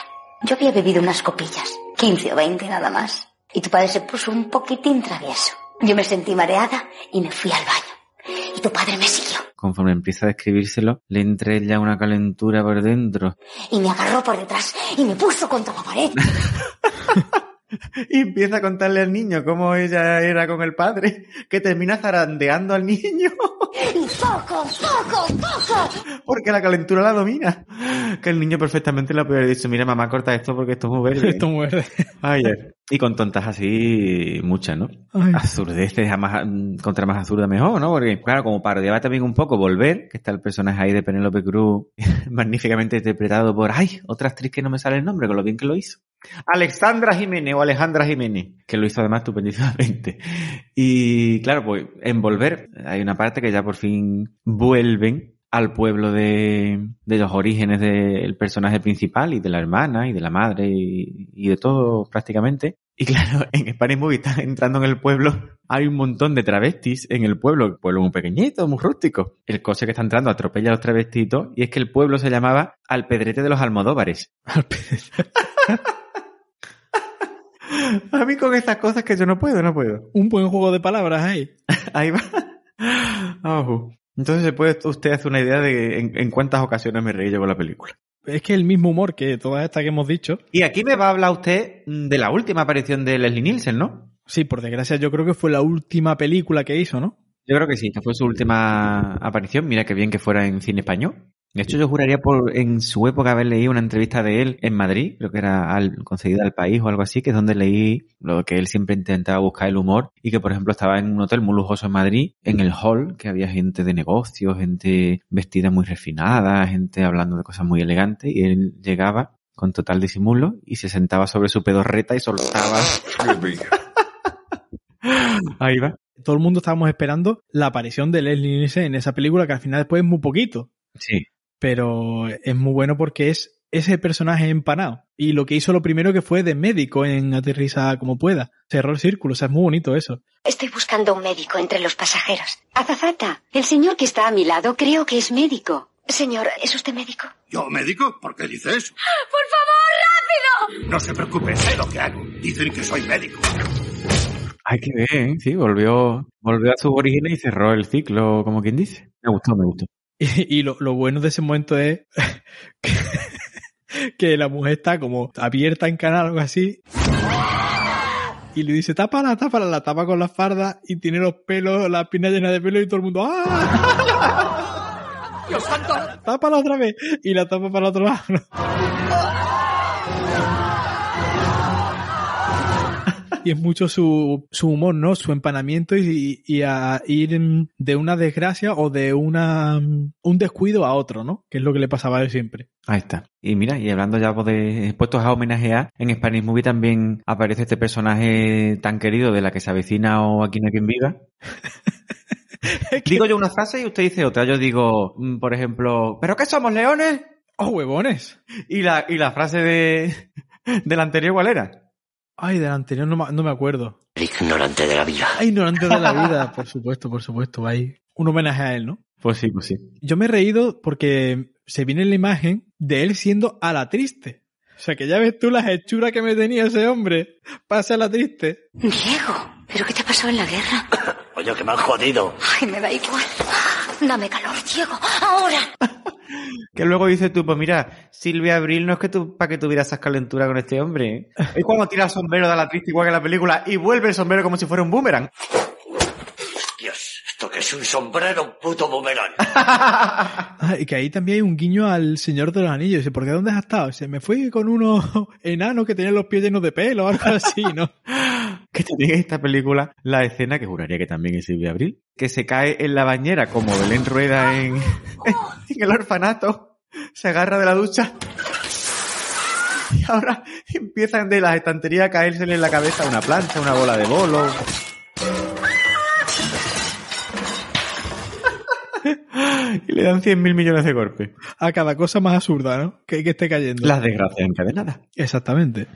Yo había bebido unas copillas, 15 o 20 nada más. Y tu padre se puso un poquitín travieso. Yo me sentí mareada y me fui al baño. Y tu padre me siguió. Conforme empieza a describírselo, le entra ya una calentura por dentro. Y me agarró por detrás y me puso contra la pared. Y empieza a contarle al niño cómo ella era con el padre, que termina zarandeando al niño. Poco, poco, poco. Porque la calentura la domina. Que el niño perfectamente le puede haber dicho, mira mamá, corta esto porque esto es muy verde. Esto es verde. Ay, ay. Y con tontas así, muchas, ¿no? Ay. Absurdeces, a más, contra más absurda mejor, ¿no? Porque, claro, como parodiaba también un poco Volver, que está el personaje ahí de Penélope Cruz, magníficamente interpretado por, ay, otra actriz que no me sale el nombre, con lo bien que lo hizo. Alexandra Jiménez o Alejandra Jiménez, que lo hizo además estupendísimamente. Y claro, pues en Volver hay una parte que ya por fin vuelven al pueblo de, los orígenes del personaje principal y de la hermana y de la madre y, de todo prácticamente. Y claro, en Spanish Movie están entrando en el pueblo, hay un montón de travestis en el pueblo, el pueblo muy pequeñito, muy rústico. El coche que está entrando atropella a los travestitos y es que el pueblo se llamaba Alpedrete de los Almodóvares. A mí con estas cosas que yo no puedo, no puedo. Un buen juego de palabras ahí. Ahí va. Ojo. Entonces se puede usted hacer una idea de en, en cuántas ocasiones me reí yo con la película. Es que el mismo humor que todas estas que hemos dicho. Y aquí me va a hablar usted de la última aparición de Leslie Nielsen, ¿no? Sí, por desgracia, yo creo que fue la última película que hizo, ¿no? Yo creo que sí, que fue su última aparición. Mira qué bien que fuera en cine español. De hecho, yo juraría por en su época haber leído una entrevista de él en Madrid, creo que era al, concedida al país o algo así, que es donde leí lo que él siempre intentaba buscar el humor y que, por ejemplo, estaba en un hotel muy lujoso en Madrid, en el hall, que había gente de negocios, gente vestida muy refinada, gente hablando de cosas muy elegantes y él llegaba con total disimulo y se sentaba sobre su pedorreta y soltaba. Ahí va. Todo el mundo estábamos esperando la aparición de Leslie Nielsen en esa película que al final después es muy poquito. Sí. Pero es muy bueno porque es ese personaje empanado. Y lo que hizo lo primero que fue de médico en Aterriza como pueda. Cerró el círculo, o sea, es muy bonito eso. Estoy buscando un médico entre los pasajeros. Azafata, el señor que está a mi lado creo que es médico. Señor, ¿es usted médico? ¿Yo médico? ¿Por qué dice eso? ¡Por favor, rápido! No se preocupe, sé lo que hago. Dicen que soy médico. Hay que ver, ¿eh? sí, volvió, volvió a su origen y cerró el ciclo, como quien dice. Me gustó, me gustó. Y, y lo, lo bueno de ese momento es que, que la mujer está como abierta en canal o algo así. Y le dice, tápala, tápala, la tapa con la farda y tiene los pelos, la espina llena de pelo y todo el mundo, ¡ah! ¡Dios santo! Tápala otra vez. Y la tapa para el otro lado. Y es mucho su, su humor, ¿no? Su empanamiento y, y a ir de una desgracia o de una un descuido a otro, ¿no? Que es lo que le pasaba a él siempre. Ahí está. Y mira, y hablando ya de puestos a homenajear, en Spanish Movie también aparece este personaje tan querido de la que se avecina o aquí no hay quien viva. Digo yo una frase y usted dice otra. Yo digo, mm, por ejemplo, ¿pero qué somos, leones? ¡Oh, huevones! Y la, y la frase de, de la anterior, ¿cuál era? Ay, del anterior no, me- no me acuerdo. Ignorante de la vida. Ay, ignorante de la vida, por supuesto, por supuesto. Hay un homenaje a él, ¿no? Pues sí, pues sí. Yo me he reído porque se viene la imagen de él siendo a la triste. O sea, que ya ves tú las hechuras que me tenía ese hombre. Pasa a la triste. Diego, ¿pero qué te pasó en la guerra? Oye, que me han jodido. Ay, me da igual. Dame calor, Diego. Ahora. Que luego dices tú, pues mira, Silvia Abril no es que tú para que tuvieras esas calenturas con este hombre. ¿eh? Es cuando tira el sombrero de la triste igual que la película y vuelve el sombrero como si fuera un boomerang. Esto que es un sombrero, un puto boomerang. Ah, y que ahí también hay un guiño al Señor de los Anillos. Dice, ¿por qué dónde has estado? Se me fui con unos enanos que tenían los pies llenos de pelo o algo así, ¿no? Que tiene esta película la escena, que juraría que también es Silvia Abril, que se cae en la bañera como Belén Rueda en, en el orfanato, se agarra de la ducha y ahora empiezan de las estanterías a caérsele en la cabeza una plancha, una bola de bolo. y le dan 100 mil millones de golpes. A cada cosa más absurda, ¿no? Que, que esté cayendo. Las desgracias encadenadas. Exactamente.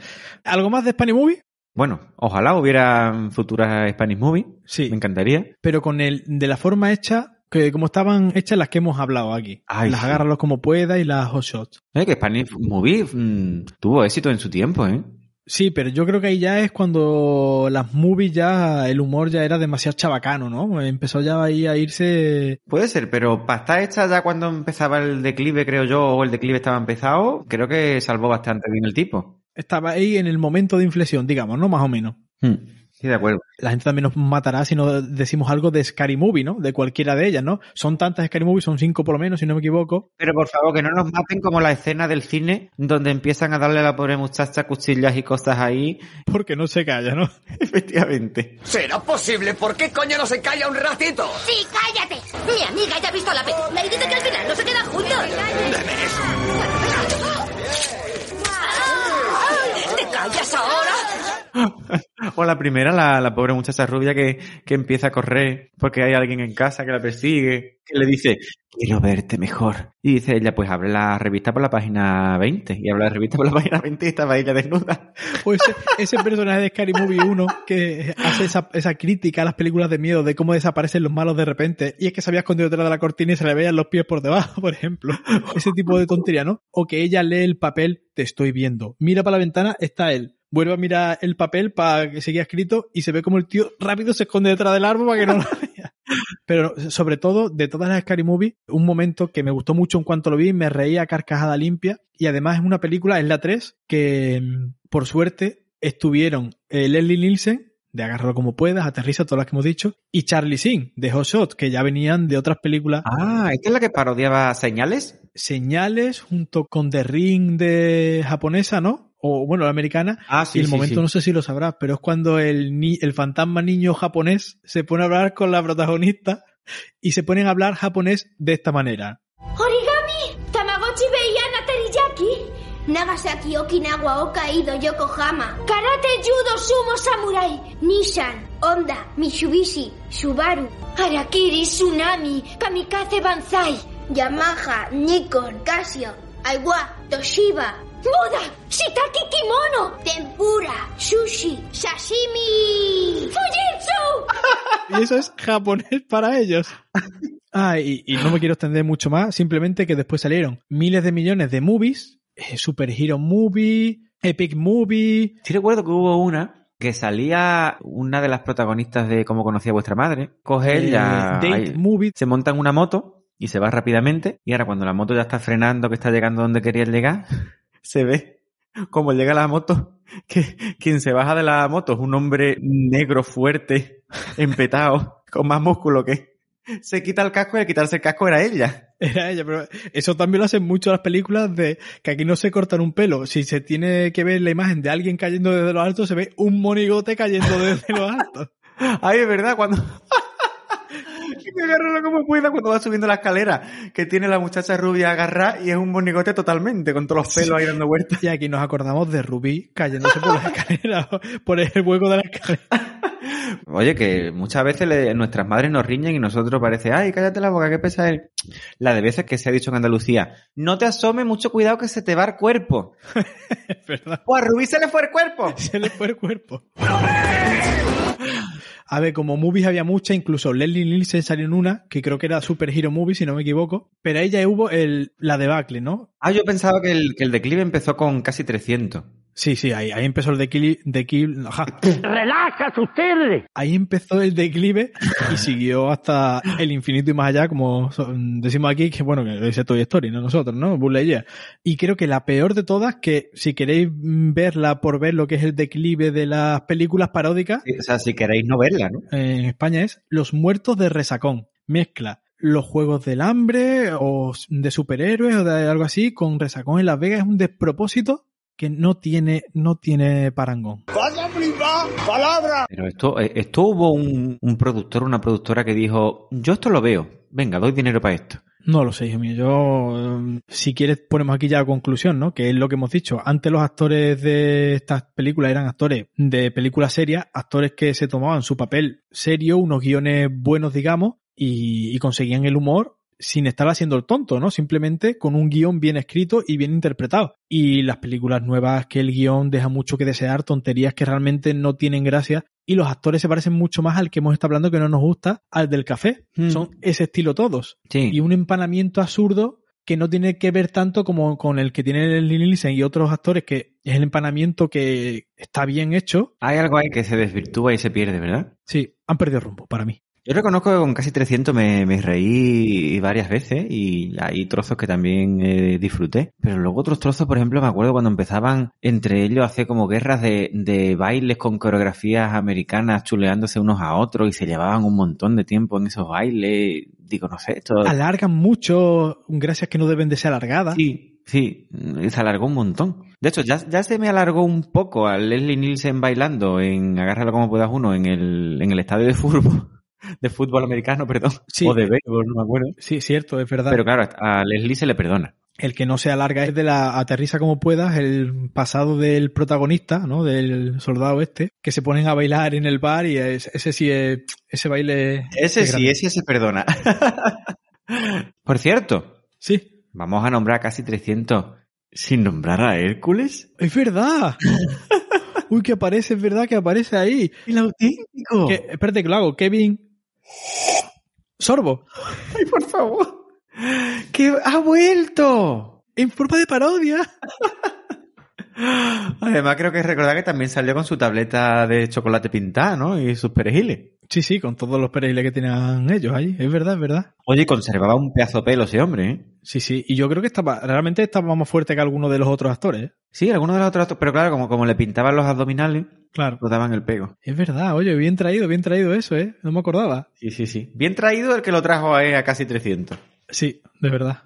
¿Algo más de Spanish Movie? Bueno, ojalá hubiera futuras Spanish Movie. Sí. Me encantaría. Pero con el, de la forma hecha, que como estaban hechas las que hemos hablado aquí. Ay, las sí. agárralos como pueda y las hot shots. Eh, que Spanish Movie mm, tuvo éxito en su tiempo, ¿eh? Sí, pero yo creo que ahí ya es cuando las movies ya, el humor ya era demasiado chabacano, ¿no? Empezó ya ahí a irse... Puede ser, pero para estar hecha ya cuando empezaba el declive, creo yo, o el declive estaba empezado, creo que salvó bastante bien el tipo. Estaba ahí en el momento de inflexión, digamos, ¿no? Más o menos. Sí, de acuerdo. La gente también nos matará si no decimos algo de Scary Movie, ¿no? De cualquiera de ellas, ¿no? Son tantas Scary Movies, son cinco por lo menos, si no me equivoco. Pero por favor, que no nos maten como la escena del cine donde empiezan a darle a la pobre muchacha cuchillas y cosas ahí. Porque no se calla, ¿no? Efectivamente. ¿Será posible? ¿Por qué coño no se calla un ratito? ¡Sí, cállate! Mi amiga ya ha visto la película y dice que al final no se quedan juntos. ¿Te callas ahora? O la primera, la, la pobre muchacha rubia que, que empieza a correr porque hay alguien en casa que la persigue, que le dice, quiero verte mejor. Y dice ella, pues abre la revista por la página 20. Y abre la revista por la página 20 y estaba ella desnuda. Ese, ese personaje de Scary Movie 1 que hace esa, esa crítica a las películas de miedo de cómo desaparecen los malos de repente y es que se había escondido detrás de la cortina y se le veían los pies por debajo, por ejemplo. Ese tipo de tontería, ¿no? O que ella lee el papel, te estoy viendo. Mira para la ventana, está él. Vuelve a mirar el papel para que seguía escrito y se ve como el tío rápido se esconde detrás del árbol para que no lo vea. Pero sobre todo, de todas las Scary Movie, un momento que me gustó mucho en cuanto lo vi, me reía a carcajada limpia y además es una película, es la 3, que mm, por suerte estuvieron eh, Leslie Nielsen, de Agárralo como puedas, Aterriza, todas las que hemos dicho, y Charlie Sin, de Hot Shot, que ya venían de otras películas. Ah, ¿esta es la que parodiaba señales? Señales junto con The Ring de japonesa, ¿no? O bueno, la americana. Ah, sí, y el sí, momento sí. no sé si lo sabrás, pero es cuando el, ni- el fantasma niño japonés se pone a hablar con la protagonista y se ponen a hablar japonés de esta manera. Origami, Tamagotchi veía a teriyaki. Nagasaki, Okinawa, Hokkaido, Yokohama. Karate, Judo, Sumo, Samurai. Nissan, Honda, Mitsubishi, Subaru. Harakiri, Tsunami, Kamikaze Banzai. Yamaha, Nikon, Casio, Aiwa, Toshiba. Buda, Shitaki Kimono, Tempura, Sushi, Sashimi. Fujitsu. Y eso es japonés para ellos. Ah, y, y no me quiero extender mucho más, simplemente que después salieron miles de millones de movies, eh, Super Hero Movie, Epic Movie. Sí recuerdo que hubo una que salía una de las protagonistas de Cómo conocía vuestra madre, coge Eh, ella, Date ahí, Movie. se monta en una moto y se va rápidamente y ahora cuando la moto ya está frenando, que está llegando donde quería llegar, se ve como llega la moto, que quien se baja de la moto es un hombre negro fuerte, empetado, con más músculo que se quita el casco y al quitarse el casco era ella. Era ella, pero eso también lo hacen mucho las películas de que aquí no se cortan un pelo. Si se tiene que ver la imagen de alguien cayendo desde lo alto, se ve un monigote cayendo desde lo alto. Ay, es verdad, cuando... agárralo como pueda cuando va subiendo la escalera, que tiene la muchacha rubia agarrada y es un monigote totalmente, con todos los pelos ahí dando vueltas. Y aquí nos acordamos de Rubí cayéndose por la escalera, por el hueco de la escalera. Oye, que muchas veces le- nuestras madres nos riñen y nosotros parece, ay, cállate la boca, qué pesa él. La de veces que se ha dicho en Andalucía, no te asome, mucho cuidado que se te va el cuerpo. Verdad. Pues a Rubí se le fue el cuerpo. Se le fue el cuerpo. A ver, como movies había muchas, incluso Leslie Nielsen salió en una, que creo que era Super Hero Movie, si no me equivoco, pero ahí ya hubo el, la debacle, ¿no? Ah, yo pensaba que el, que el declive empezó con casi 300. Sí, sí, ahí, ahí empezó el declive, declive ajá. ¡Relájate ustedes! Ahí empezó el declive y siguió hasta el infinito y más allá, como decimos aquí, que bueno, que es Toy Story, no nosotros, ¿no? Lightyear. Y creo que la peor de todas, que si queréis verla por ver lo que es el declive de las películas paródicas, O sea, si queréis no verla, ¿no? en España es Los Muertos de Resacón. Mezcla los Juegos del Hambre o de superhéroes o de algo así con Resacón en Las Vegas. Es un despropósito que no tiene, no tiene parangón. ¡Palabra! Pero esto, eh, esto hubo un, un productor, una productora que dijo, yo esto lo veo, venga, doy dinero para esto. No lo sé, hijo mío. Yo, eh, si quieres, ponemos aquí ya la conclusión, ¿no? Que es lo que hemos dicho. Antes los actores de estas películas eran actores de películas serias, actores que se tomaban su papel serio, unos guiones buenos, digamos, y, y conseguían el humor sin estar haciendo el tonto, ¿no? Simplemente con un guion bien escrito y bien interpretado. Y las películas nuevas que el guion deja mucho que desear, tonterías que realmente no tienen gracia y los actores se parecen mucho más al que hemos estado hablando que no nos gusta, al del café. Son ese estilo todos. Sí. Y un empanamiento absurdo que no tiene que ver tanto como con el que tiene Leslie Nielsen y otros actores, que es el empanamiento que está bien hecho. Hay algo ahí que se desvirtúa y se pierde, ¿verdad? Sí, han perdido rumbo para mí. Yo reconozco que con casi 300 me, me reí varias veces y hay trozos que también eh, disfruté. Pero luego otros trozos, por ejemplo, me acuerdo cuando empezaban entre ellos a hacer como guerras de, de bailes con coreografías americanas chuleándose unos a otros y se llevaban un montón de tiempo en esos bailes. Digo, no sé, esto... Alargan mucho, gracias que no deben de ser alargadas. Sí, sí, se alargó un montón. De hecho, ya, ya se me alargó un poco a Leslie Nielsen bailando en Agárralo como puedas uno en el, en el estadio de fútbol. De fútbol americano, perdón. Sí. O de béisbol, no me acuerdo. Sí, cierto, es verdad. Pero claro, a Leslie se le perdona. El que no se alarga es de la aterriza como puedas, el pasado del protagonista, ¿no? Del soldado este, que se ponen a bailar en el bar y es- ese sí es, ese baile. Ese es sí, grande. ese se perdona. Por cierto. Sí. Vamos a nombrar casi 300 sin nombrar a Hércules. Es verdad. Uy, que aparece, es verdad que aparece ahí. El auténtico. Que, espérate que lo hago. Kevin. Sorbo. Ay, por favor. ¡Que ha vuelto! En forma de parodia. Además, creo que recordar que también salió con su tableta de chocolate pintada, ¿no? Y sus perejiles. Sí, sí, con todos los pereiles que tenían ellos ahí. Es verdad, es verdad. Oye, conservaba un pedazo de pelo ese hombre, ¿eh? Sí, sí. Y yo creo que estaba, realmente estaba más fuerte que alguno de los otros actores. ¿eh? Sí, algunos de los otros, pero claro, como, como le pintaban los abdominales, Claro. lo daban el pego. Es verdad, oye, bien traído, bien traído eso, ¿eh? No me acordaba. Sí, sí, sí. Bien traído el que lo trajo a, a casi 300. Sí, de verdad.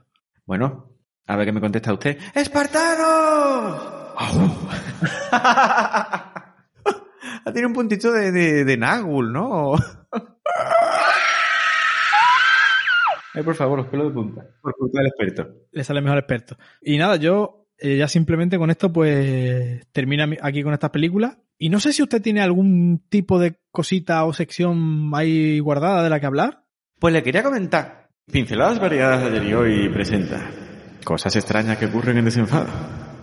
Bueno, a ver qué me contesta usted. ¡Espartanos! Tiene un puntito de, de, de Nagul, ¿no? Ay, por favor, los pelos de punta. Por culpa del experto. Le sale mejor experto. Y nada, yo eh, ya simplemente con esto, pues termina aquí con estas películas. Y no sé si usted tiene algún tipo de cosita o sección ahí guardada de la que hablar. Pues le quería comentar. Pinceladas variadas de ayer y hoy presenta cosas extrañas que ocurren en desenfado.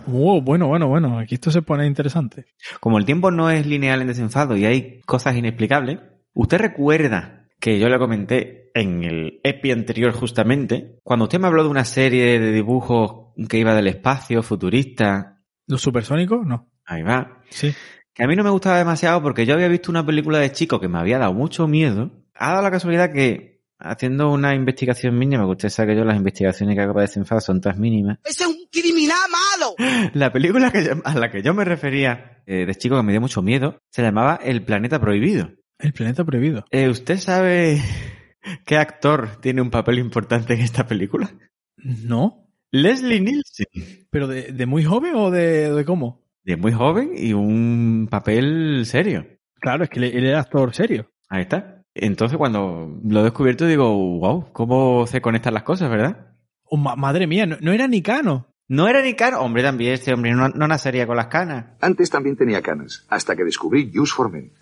Oh, bueno, bueno, bueno, aquí esto se pone interesante. Como el tiempo no es lineal en desenfado y hay cosas inexplicables, ¿usted recuerda que yo le comenté en el EPI anterior justamente, cuando usted me habló de una serie de dibujos que iba del espacio, futurista. ¿Los supersónicos? No. Ahí va. Sí. Que a mí no me gustaba demasiado porque yo había visto una película de chico que me había dado mucho miedo. Ha dado la casualidad que haciendo una investigación mínima, que usted sabe que yo las investigaciones que hago para desenfado son todas mínimas. ¡Ese es un criminal malo! La película que yo- a la que yo me refería eh, de chico que me dio mucho miedo se llamaba El Planeta Prohibido. El planeta prohibido. Eh, ¿Usted sabe qué actor tiene un papel importante en esta película? No. Leslie Nielsen. ¿Pero de, de muy joven o de, de cómo? De muy joven y un papel serio. Claro, es que él él era actor serio. Ahí está. Entonces cuando lo he descubierto digo, wow, ¿cómo se conectan las cosas, verdad? Oh, ma- madre mía, no, no era ni Cano. No era ni caro. Hombre, también este hombre no, no nacería con las canas. Antes también tenía canas, hasta que descubrí Use for Men.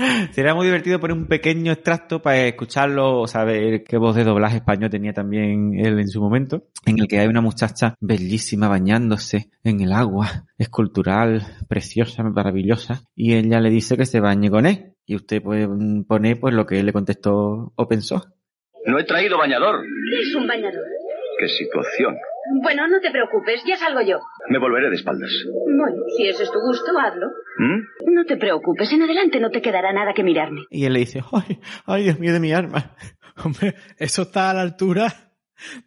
Sería muy divertido poner un pequeño extracto para escucharlo o saber qué voz de doblaje español tenía también él en su momento, en el que hay una muchacha bellísima bañándose en el agua, escultural, preciosa, maravillosa, y ella le dice que se bañe con él. Y usted puede poner pues lo que él le contestó o pensó. No he traído bañador. ¿Qué es un bañador? ¡Qué situación! Bueno, no te preocupes, ya salgo yo. Me volveré de espaldas. Bueno, si ese es tu gusto, hazlo. ¿Mm? No te preocupes, en adelante no te quedará nada que mirarme. Y él le dice, ay, ay, Dios mío de mi arma. Hombre, eso está a la altura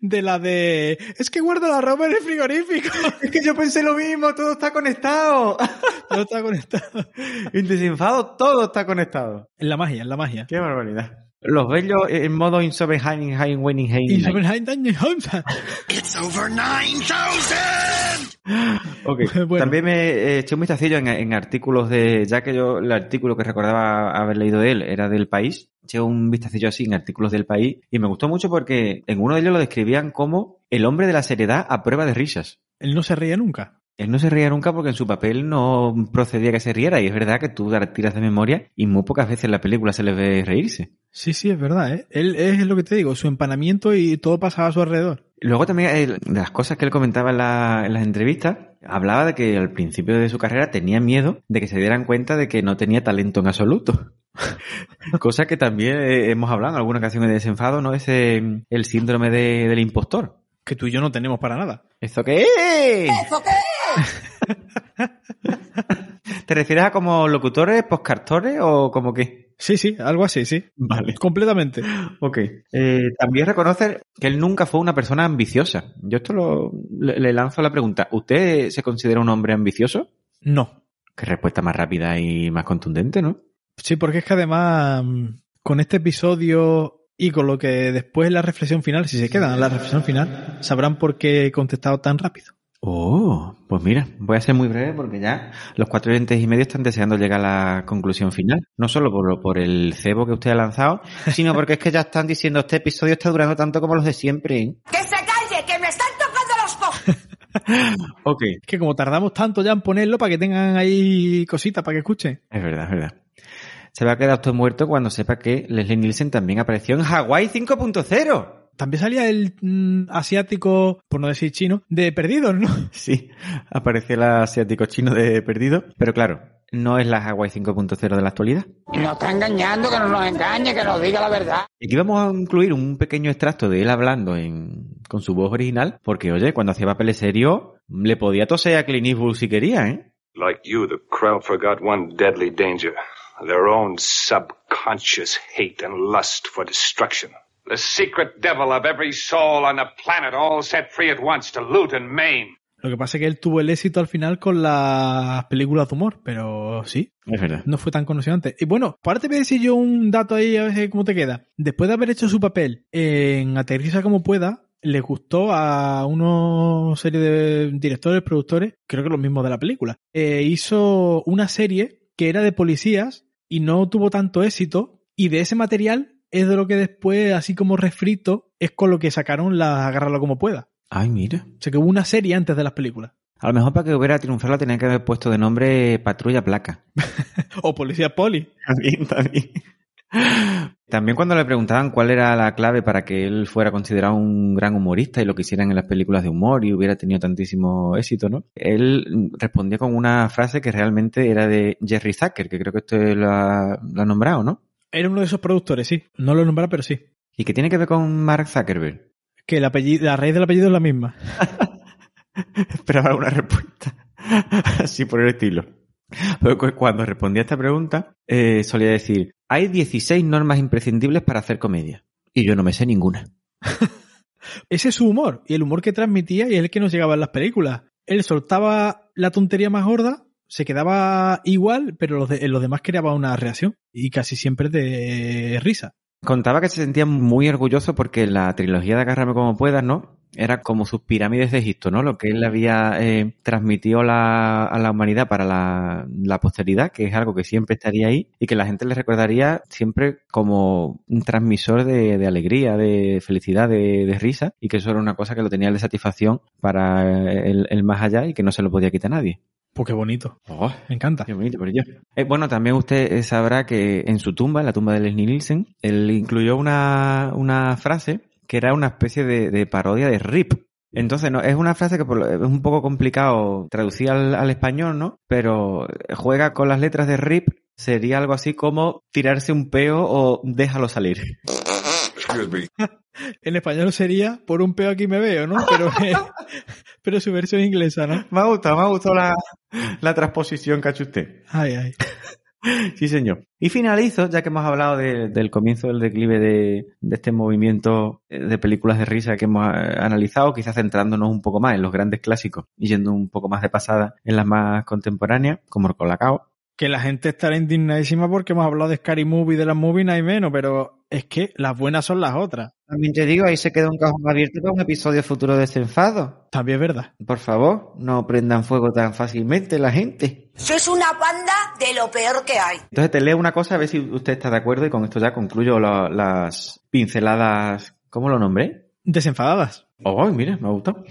de la de... Es que guardo la ropa en el frigorífico. Es que yo pensé lo mismo, todo está conectado. Todo está conectado. En desenfado todo está conectado. En la magia, en la magia. Qué barbaridad. Los bellos en modo Insobenheim, Winning, Y Sobenheim, Daniel Hamza. It's over 9000! Ok. Bueno. También me eh, eché un vistacillo en, en artículos de, ya que yo el artículo que recordaba haber leído de él era del país, eché un vistacillo así en artículos del país y me gustó mucho porque en uno de ellos lo describían como el hombre de la seriedad a prueba de risas. Él no se reía nunca. Él no se reía nunca porque en su papel no procedía que se riera y es verdad que tú tiras de memoria y muy pocas veces en la película se le ve reírse. Sí, sí, es verdad, ¿eh? Él es lo que te digo, su empanamiento y todo pasaba a su alrededor. Luego también, eh, de las cosas que él comentaba en, la- en las entrevistas, hablaba de que al principio de su carrera tenía miedo de que se dieran cuenta de que no tenía talento en absoluto. Cosa que también eh, hemos hablado en alguna ocasión de desenfado, ¿no? Ese, el síndrome de- del impostor. Que tú y yo no tenemos para nada. ¿Eso qué es? ¿Eso qué es? ¿Te refieres a como locutores, postcartores o como qué? Sí, sí, algo así, sí. Vale. Completamente. Ok. Eh, también reconocer que él nunca fue una persona ambiciosa. Yo esto lo, le, le lanzo la pregunta. ¿Usted se considera un hombre ambicioso? No. Qué respuesta más rápida y más contundente, ¿no? Sí, porque es que además, mm, con este episodio y con lo que después la reflexión final, si se quedan en la reflexión final, sabrán por qué he contestado tan rápido. Oh, pues mira, voy a ser muy breve porque ya los cuatro oyentes y medio están deseando llegar a la conclusión final. No solo por, por el cebo que usted ha lanzado, sino porque es que ya están diciendo este episodio está durando tanto como los de siempre. ¿eh? ¡Que se calle! ¡Que me están tocando los po... Ok. Es que como tardamos tanto ya en ponerlo para que tengan ahí cositas para que escuchen. Es verdad, es verdad. Se va a quedar usted muerto cuando sepa que Leslie Nielsen también apareció en Hawaii 5.0. También salía el mm, asiático, por no decir chino, de perdidos, ¿no? Sí, aparece el asiático chino de perdido, pero claro, no es la Hawaii 5.0 de la actualidad. Nos está engañando, que no nos engañe, que nos diga la verdad. Y aquí vamos a incluir un pequeño extracto de él hablando en, con su voz original, porque oye, cuando hacía papeles serios, le podía toser a Clint Eastwood si quería, ¿eh? Like you, the crowd forgot one deadly danger. Their own subconscious hate and lust for destruction. The secret devil of every soul on the planet, all set free at once to loot and maim. Lo que pasa es que él tuvo el éxito al final con las películas de humor, pero sí, Es verdad. no fue tan conocido antes. Y bueno, ahora te voy a decir yo un dato ahí, a ver cómo te queda. Después de haber hecho su papel en Aterriza como pueda, le gustó a una serie de directores, productores, creo que los mismos de la película. Eh, hizo una serie que era de policías y no tuvo tanto éxito. Y de ese material es de lo que después, así como refrito, es con lo que sacaron la Agárralo como pueda. Ay, mira. O sea que hubo una serie antes de las películas. A lo mejor para que hubiera triunfado la tenían que haber puesto de nombre Patrulla Placa. o Policía Poli. También, también. También cuando le preguntaban cuál era la clave para que él fuera considerado un gran humorista y lo que hicieran en las películas de humor y hubiera tenido tantísimo éxito, ¿no? Él respondía con una frase que realmente era de Jerry Zucker, que creo que esto lo ha, lo ha nombrado, ¿no? Era uno de esos productores, sí. No lo he nombrado, pero sí. ¿Y qué tiene que ver con Mark Zuckerberg? Que el apellido, la raíz del apellido es la misma. Esperaba una respuesta así por el estilo. Pero cuando respondía a esta pregunta, eh, solía decir, hay 16 normas imprescindibles para hacer comedia. Y yo no me sé ninguna. Ese es su humor, y el humor que transmitía y es el que nos llegaba en las películas. Él soltaba la tontería más gorda, se quedaba igual, pero los, de, los demás creaba una reacción, y casi siempre de risa. Contaba que se sentía muy orgulloso porque la trilogía de Agárrame como puedas, ¿no? Era como sus pirámides de Egipto, ¿no? Lo que él había eh, transmitido la, a la humanidad para la, la, posteridad, que es algo que siempre estaría ahí y que la gente le recordaría siempre como un transmisor de, de alegría, de felicidad, de, de, risa y que eso era una cosa que lo tenía de satisfacción para el, el más allá y que no se lo podía quitar nadie. Pues qué bonito. Oh, Me encanta. Qué bonito, pero yo. Eh, bueno, también usted sabrá que en su tumba, en la tumba de Leslie Nielsen, él incluyó una, una frase que era una especie de, de parodia de RIP. Entonces, no, es una frase que por, es un poco complicado traducir al, al, español, ¿no? Pero juega con las letras de RIP, sería algo así como tirarse un peo o déjalo salir. en español sería por un peo aquí me veo, ¿no? Pero, eh, pero su versión inglesa, ¿no? Me ha gustado, me ha gustado la, la transposición que ha hecho usted. Ay, ay. Sí, señor. Y finalizo, ya que hemos hablado de, del comienzo del declive de, de, este movimiento de películas de risa que hemos analizado, quizás centrándonos un poco más en los grandes clásicos y yendo un poco más de pasada en las más contemporáneas, como el Colacao. Que la gente estará indignadísima porque hemos hablado de Scary Movie, de las movies, no hay menos, pero es que las buenas son las otras. También te digo, ahí se queda un cajón abierto para un episodio futuro de desenfado. También es verdad. Por favor, no prendan fuego tan fácilmente la gente. Sois una banda de lo peor que hay. Entonces te leo una cosa a ver si usted está de acuerdo y con esto ya concluyo la, las pinceladas, ¿cómo lo nombré? Desenfadadas. Oh, mira, me ha gustado.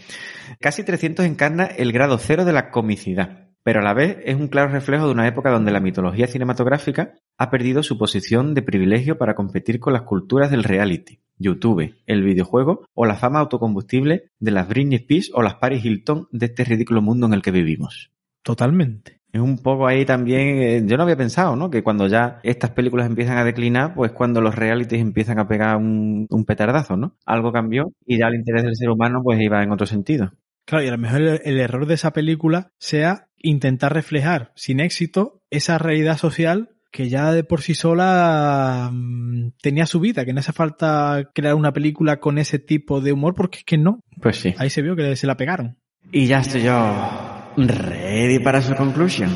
Casi 300 encarna el grado cero de la comicidad pero a la vez es un claro reflejo de una época donde la mitología cinematográfica ha perdido su posición de privilegio para competir con las culturas del reality, YouTube, el videojuego o la fama autocombustible de las Britney Spears o las Paris Hilton de este ridículo mundo en el que vivimos. Totalmente. Es un poco ahí también, eh, yo no había pensado, ¿no? Que cuando ya estas películas empiezan a declinar, pues cuando los realities empiezan a pegar un, un petardazo, ¿no? Algo cambió y ya el interés del ser humano pues iba en otro sentido. Claro, y a lo mejor el, el, error de esa película sea intentar reflejar sin éxito esa realidad social que ya de por sí sola mmm, tenía su vida, que no hace falta crear una película con ese tipo de humor porque es que no. Pues sí. Ahí se vio que se la pegaron. Y ya estoy yo ready para su conclusión.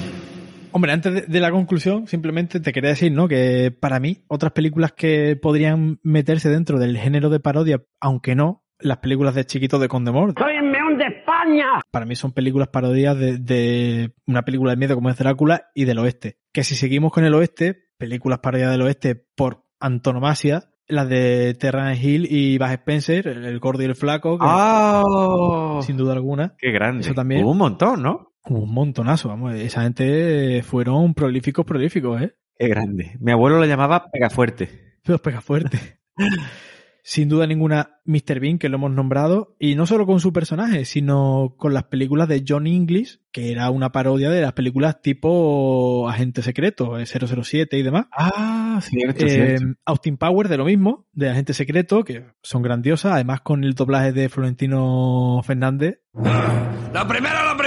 Hombre, antes de, la conclusión, simplemente te quería decir, ¿no? Que para mí, otras películas que podrían meterse dentro del género de parodia, aunque no, las películas de Chiquito de Condemort. ¡Soy el meón de España! Para mí son películas parodias de, de, una película de miedo como es Drácula y del oeste. Que si seguimos con el oeste, películas parodias del oeste por antonomasia, las de Terran Hill y Bas Spencer, el gordo y el flaco. Que, oh, sin duda alguna. ¡Qué grande! Eso también. Hubo un montón, ¿no? Hubo un montonazo, vamos. Esa gente fueron prolíficos, prolíficos, ¿eh? Qué grande. Mi abuelo lo llamaba Pegafuerte. Los Pegafuerte. sin duda ninguna Mr. Bean, que lo hemos nombrado, y no solo con su personaje, sino con las películas de John English, que era una parodia de las películas tipo Agente Secreto, 007 y demás. Ah, cierto, eh, cierto. Austin Powers de lo mismo, de Agente Secreto, que son grandiosas, además con el doblaje de Florentino Fernández. Lo primero, lo primero.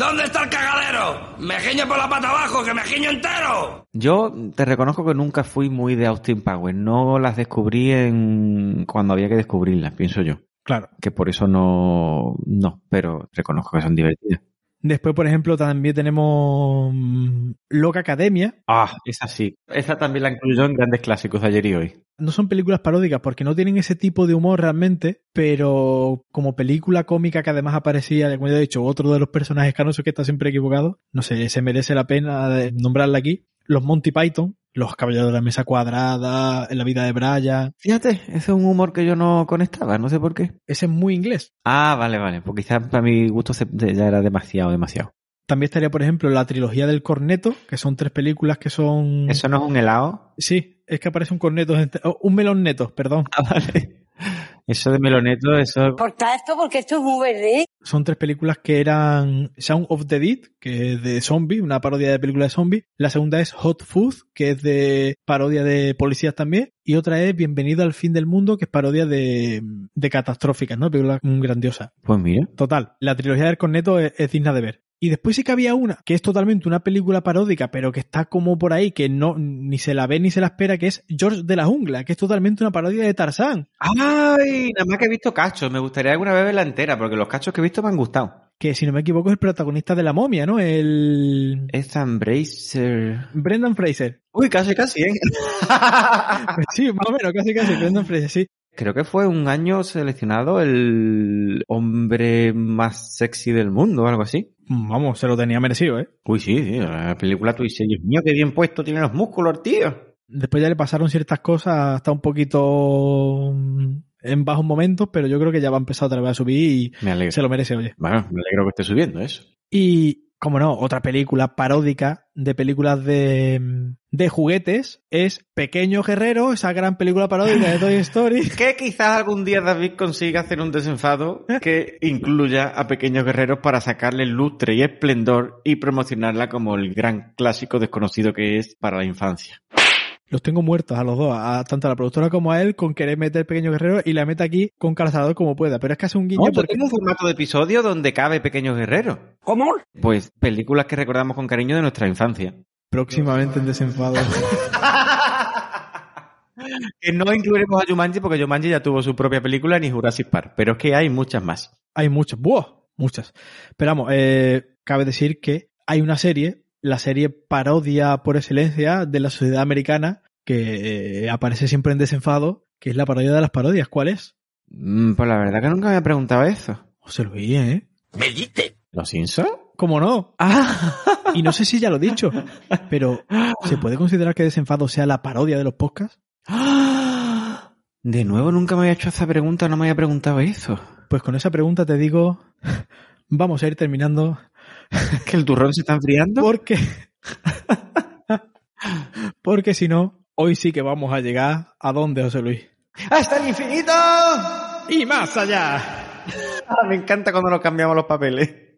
¿Dónde está el cagadero? Me giño por la pata abajo, que me giño entero. Yo te reconozco que nunca fui muy de Austin Powers. No las descubrí en cuando había que descubrirlas, pienso yo. Claro. Que por eso no, no, pero reconozco que son divertidas. Después, por ejemplo, también tenemos mm, Loca Academia. Ah, esa sí. Esa también la incluyo en grandes clásicos de ayer y hoy. No son películas paródicas porque no tienen ese tipo de humor realmente, pero como película cómica que además aparecía, como ya he dicho, otro de los personajes canosos que está siempre equivocado, no sé, se merece la pena nombrarla aquí. Los Monty Python, Los caballeros de la mesa cuadrada, en la vida de Brian. Fíjate, ese es un humor que yo no conectaba, no sé por qué. Ese es muy inglés. Ah, vale, vale. Pues quizás para mi gusto se- ya era demasiado, demasiado. También estaría, por ejemplo, la trilogía del corneto, que son tres películas que son... ¿Eso no es un helado? Sí, es que aparece un corneto, oh, un melón neto, perdón. Ah, vale. Eso de meloneto, eso... Corta esto porque esto es muy verde. Son tres películas que eran Sound of the Dead, que es de zombie, una parodia de película de zombie. La segunda es Hot Food, que es de parodia de policías también. Y otra es Bienvenido al fin del mundo, que es parodia de, de catastróficas, ¿no? Película grandiosa. Pues mira. Total, la trilogía del corneto es, es digna de ver. Y después sí que había una, que es totalmente una película paródica, pero que está como por ahí, que no, ni se la ve ni se la espera, que es George de la Jungla, que es totalmente una parodia de Tarzán. ¡Ay! Nada más que he visto cachos. Me gustaría alguna vez verla entera, porque los cachos que he visto me han gustado. Que si no me equivoco es el protagonista de la momia, ¿no? El... Es Bracer. Brendan Fraser. Uy, casi, casi, ¿eh? Pues sí, más o menos, casi, casi, Brendan Fraser, sí. Creo que fue un año seleccionado el hombre más sexy del mundo o algo así. Vamos, se lo tenía merecido, ¿eh? Uy, sí, sí. La película tú dices, Dios mío, qué bien puesto tiene los músculos, tío. Después ya le pasaron ciertas cosas hasta un poquito mm, en bajos momentos, pero yo creo que ya va a empezar otra vez a subir y Me se lo merece, oye. Bueno, me alegro que esté subiendo eso. Y, como no, otra película paródica de películas de, de juguetes es Pequeño Guerrero, esa gran película paródica de Toy Story. Que quizás algún día David consiga hacer un desenfado que incluya a Pequeños Guerreros para sacarle lustre y esplendor y promocionarla como el gran clásico desconocido que es para la infancia. Los tengo muertos a los dos, a, tanto a la productora como a él, con querer meter Pequeño Guerrero y la mete aquí con calzador como pueda. Pero es que hace un guiño No, porque tengo un formato de episodio donde cabe Pequeños Guerreros. ¿Cómo? Pues películas que recordamos con cariño de nuestra infancia. próximamente en desenfado. Que no incluiremos a Jumanji porque Jumanji ya tuvo su propia película ni Jurassic Park, pero es que hay muchas más. Hay muchas, ¡buah! Muchas. Pero vamos, eh, cabe decir que hay una serie, la serie parodia por excelencia de la sociedad americana, que eh, aparece siempre en desenfado, que es la parodia de las parodias. ¿Cuál es? Mm, pues la verdad que nunca me he preguntado eso. José Luis, ¿eh? Medite. ¿Los Simpsons? ¿Cómo no? Y no sé si ya lo he dicho, pero ¿se puede considerar que desenfado sea la parodia de los podcasts? De nuevo nunca me había hecho esa pregunta, no me había preguntado eso. Pues con esa pregunta te digo, vamos a ir terminando. ¿Que el turrón se está enfriando? Porque, porque si no, hoy sí que vamos a llegar a dónde, José Luis. ¡Hasta el infinito! Y más allá. Ah, me encanta cuando nos cambiamos los papeles.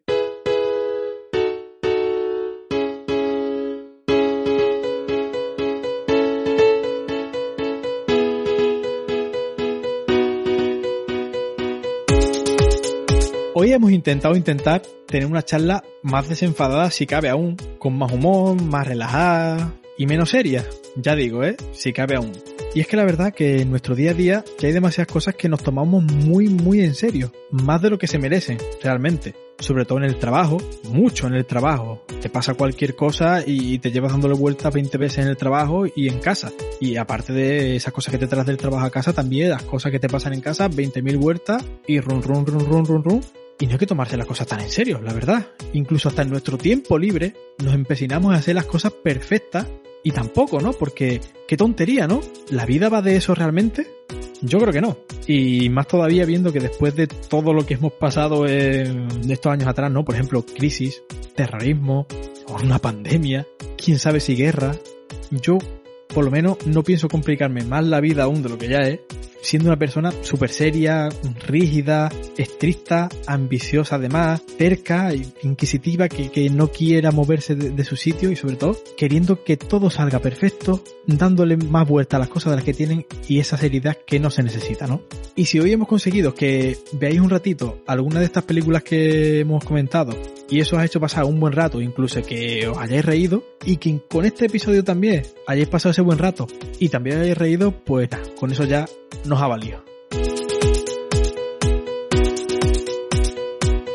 Hoy hemos intentado intentar tener una charla más desenfadada, si cabe aún, con más humor, más relajada y menos seria. Ya digo, ¿eh? Si cabe aún. Y es que la verdad que en nuestro día a día ya hay demasiadas cosas que nos tomamos muy, muy en serio. Más de lo que se merecen, realmente. Sobre todo en el trabajo, mucho en el trabajo. Te pasa cualquier cosa y te llevas dándole vueltas 20 veces en el trabajo y en casa. Y aparte de esas cosas que te traes del trabajo a casa, también las cosas que te pasan en casa, 20.000 vueltas y run, run, run, run, run, run. Y no hay que tomarse las cosas tan en serio, la verdad. Incluso hasta en nuestro tiempo libre nos empecinamos a hacer las cosas perfectas y tampoco, ¿no? Porque qué tontería, ¿no? ¿La vida va de eso realmente? Yo creo que no. Y más todavía viendo que después de todo lo que hemos pasado en estos años atrás, ¿no? Por ejemplo, crisis, terrorismo, una pandemia, quién sabe si guerra, yo por lo menos no pienso complicarme más la vida aún de lo que ya es, siendo una persona súper seria, rígida, estricta, ambiciosa además, terca, inquisitiva, que, que no quiera moverse de, su sitio y sobre todo queriendo que todo salga perfecto, dándole más vuelta a las cosas de las que tienen y esa seriedad que no se necesita, ¿no? Y si hoy hemos conseguido que veáis un ratito alguna de estas películas que hemos comentado y eso os ha hecho pasar un buen rato, incluso que os hayáis reído y que con este episodio también hayáis pasado ese buen rato y también hayáis reído, pues nada, con eso ya nos ha valido.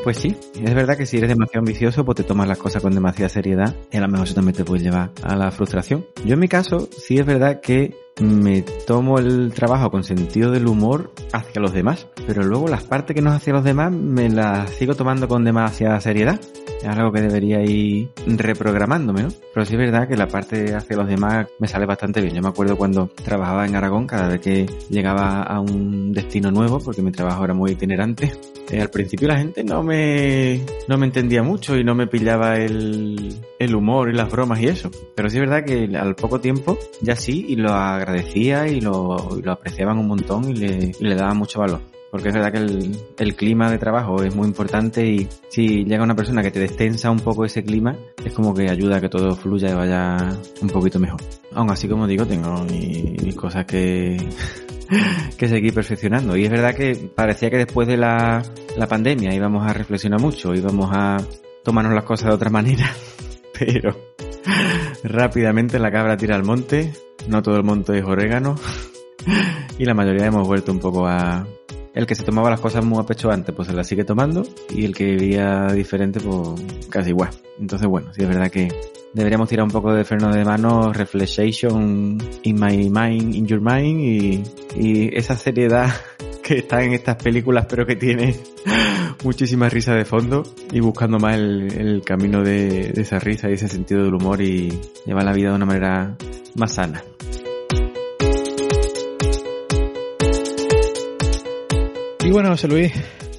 Pues sí, es verdad que si eres demasiado ambicioso, pues te tomas las cosas con demasiada seriedad y a lo mejor eso también te puede llevar a la frustración. Yo en mi caso, sí es verdad que me tomo el trabajo con sentido del humor hacia los demás, pero luego las partes que no hacia los demás me las sigo tomando con demasiada seriedad. Es algo que debería ir reprogramándome, ¿no? Pero sí es verdad que la parte hacia los demás me sale bastante bien. Yo me acuerdo cuando trabajaba en Aragón, cada vez que llegaba a un destino nuevo, porque mi trabajo era muy itinerante, eh, al principio la gente no me, no me entendía mucho y no me pillaba el, el humor y las bromas y eso. Pero sí es verdad que al poco tiempo ya sí, y lo agradecía y lo, lo apreciaban un montón y le, y le daban mucho valor. Porque es verdad que el, el, clima de trabajo es muy importante y si llega una persona que te destensa un poco ese clima, es como que ayuda a que todo fluya y vaya un poquito mejor. Aún así, como digo, tengo mis cosas que, que seguir perfeccionando. Y es verdad que parecía que después de la, la pandemia íbamos a reflexionar mucho, íbamos a tomarnos las cosas de otra manera, pero rápidamente la cabra tira al monte, no todo el monte es orégano y la mayoría hemos vuelto un poco a, el que se tomaba las cosas muy a pecho antes, pues se las sigue tomando, y el que vivía diferente, pues casi igual. Entonces, bueno, sí es verdad que deberíamos tirar un poco de freno de mano, reflection in my mind, in your mind, y, y esa seriedad que está en estas películas, pero que tiene muchísima risa de fondo, y buscando más el, el camino de, esa risa y ese sentido del humor y llevar la vida de una manera más sana. Y bueno, José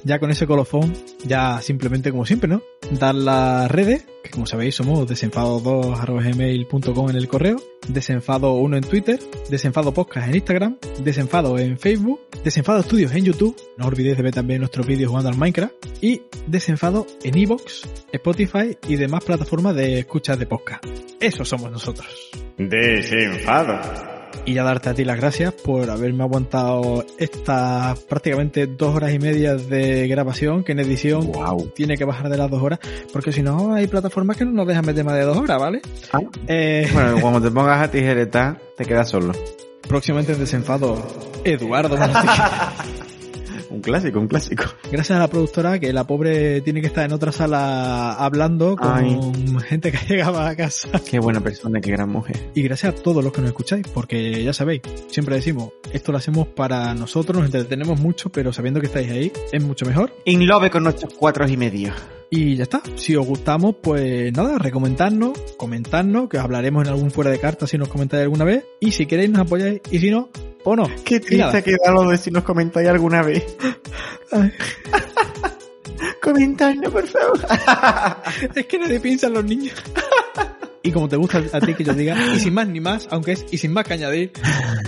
ya con ese colofón, ya simplemente como siempre, ¿no? Dar las redes, que como sabéis somos desenfado2.gmail.com en el correo, desenfado1 en Twitter, desenfado podcast en Instagram, desenfado en Facebook, desenfado estudios en YouTube, no olvidéis de ver también nuestros vídeos jugando al Minecraft, y desenfado en Evox, Spotify y demás plataformas de escuchas de podcast. Eso somos nosotros. Desenfado y ya darte a ti las gracias por haberme aguantado estas prácticamente dos horas y media de grabación que en edición wow. tiene que bajar de las dos horas porque si no hay plataformas que no nos dejan meter más de dos horas, ¿vale? ¿Ah? Eh... Bueno, cuando te pongas a tijeretar te quedas solo. Próximamente en desenfado Eduardo clásico, un clásico. Gracias a la productora que la pobre tiene que estar en otra sala hablando con Ay. gente que llegaba a casa. Qué buena persona, qué gran mujer. Y gracias a todos los que nos escucháis, porque ya sabéis, siempre decimos, esto lo hacemos para nosotros, nos entretenemos mucho, pero sabiendo que estáis ahí, es mucho mejor. In love con nuestros cuatro y medio. Y ya está. Si os gustamos, pues nada, recomendarnos, comentarnos, que os hablaremos en algún fuera de carta si nos comentáis alguna vez. Y si queréis nos apoyáis, y si no, o no. Qué triste queda lo de si nos comentáis alguna vez. Comentadlo, por favor. es que nadie piensa en los niños. Y como te gusta a ti que yo diga, y sin más ni más, aunque es y sin más que añadir,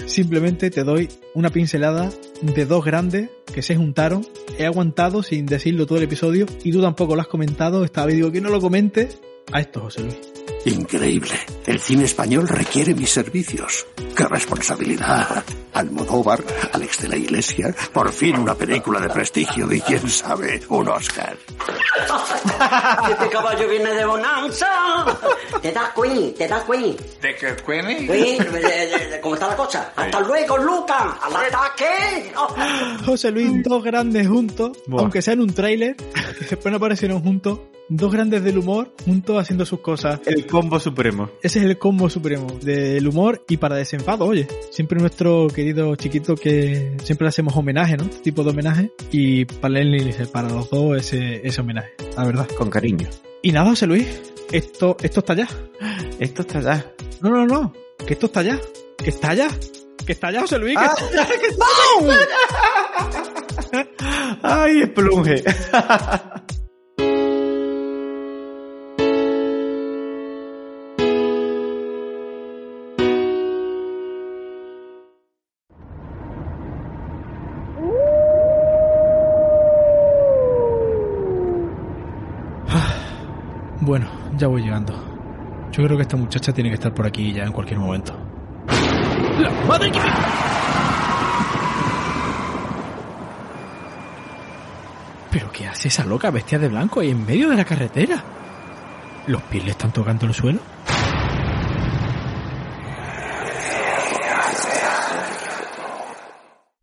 simplemente te doy una pincelada de dos grandes que se juntaron. He aguantado sin decirlo todo el episodio y tú tampoco lo has comentado. Esta vez digo que no lo comentes. A esto, José Luis. Increíble. El cine español requiere mis servicios. ¡Qué responsabilidad! Almodóvar, Alex de la Iglesia, por fin una película de prestigio y quién sabe, un Oscar. este caballo viene de Bonanza. Te da Queen, te da Queen. ¿De qué Queen? Queen, ¿cómo está la cosa? Hasta luego, Luca, al ataque. José Luis, dos grandes juntos, Buah. aunque sea en un tráiler, después no aparecieron juntos. Dos grandes del humor juntos haciendo sus cosas. El combo supremo. Ese es el combo supremo del humor y para desenfado, oye, siempre nuestro querido chiquito que siempre le hacemos homenaje, ¿no? Este tipo de homenaje y para Lenny para los dos ese, ese homenaje, la verdad. Con cariño. Y nada, José Luis, esto, esto está allá. Esto está allá. No, no, no, que esto está allá. Que está allá. Que está allá, José Luis. Que ah, está allá. Que está allá. Ay, esplunge. Bueno, ya voy llegando. Yo creo que esta muchacha tiene que estar por aquí ya en cualquier momento. ¡La madre que. ¿Pero qué hace esa loca bestia de blanco ahí en medio de la carretera? ¿Los pies le están tocando el suelo?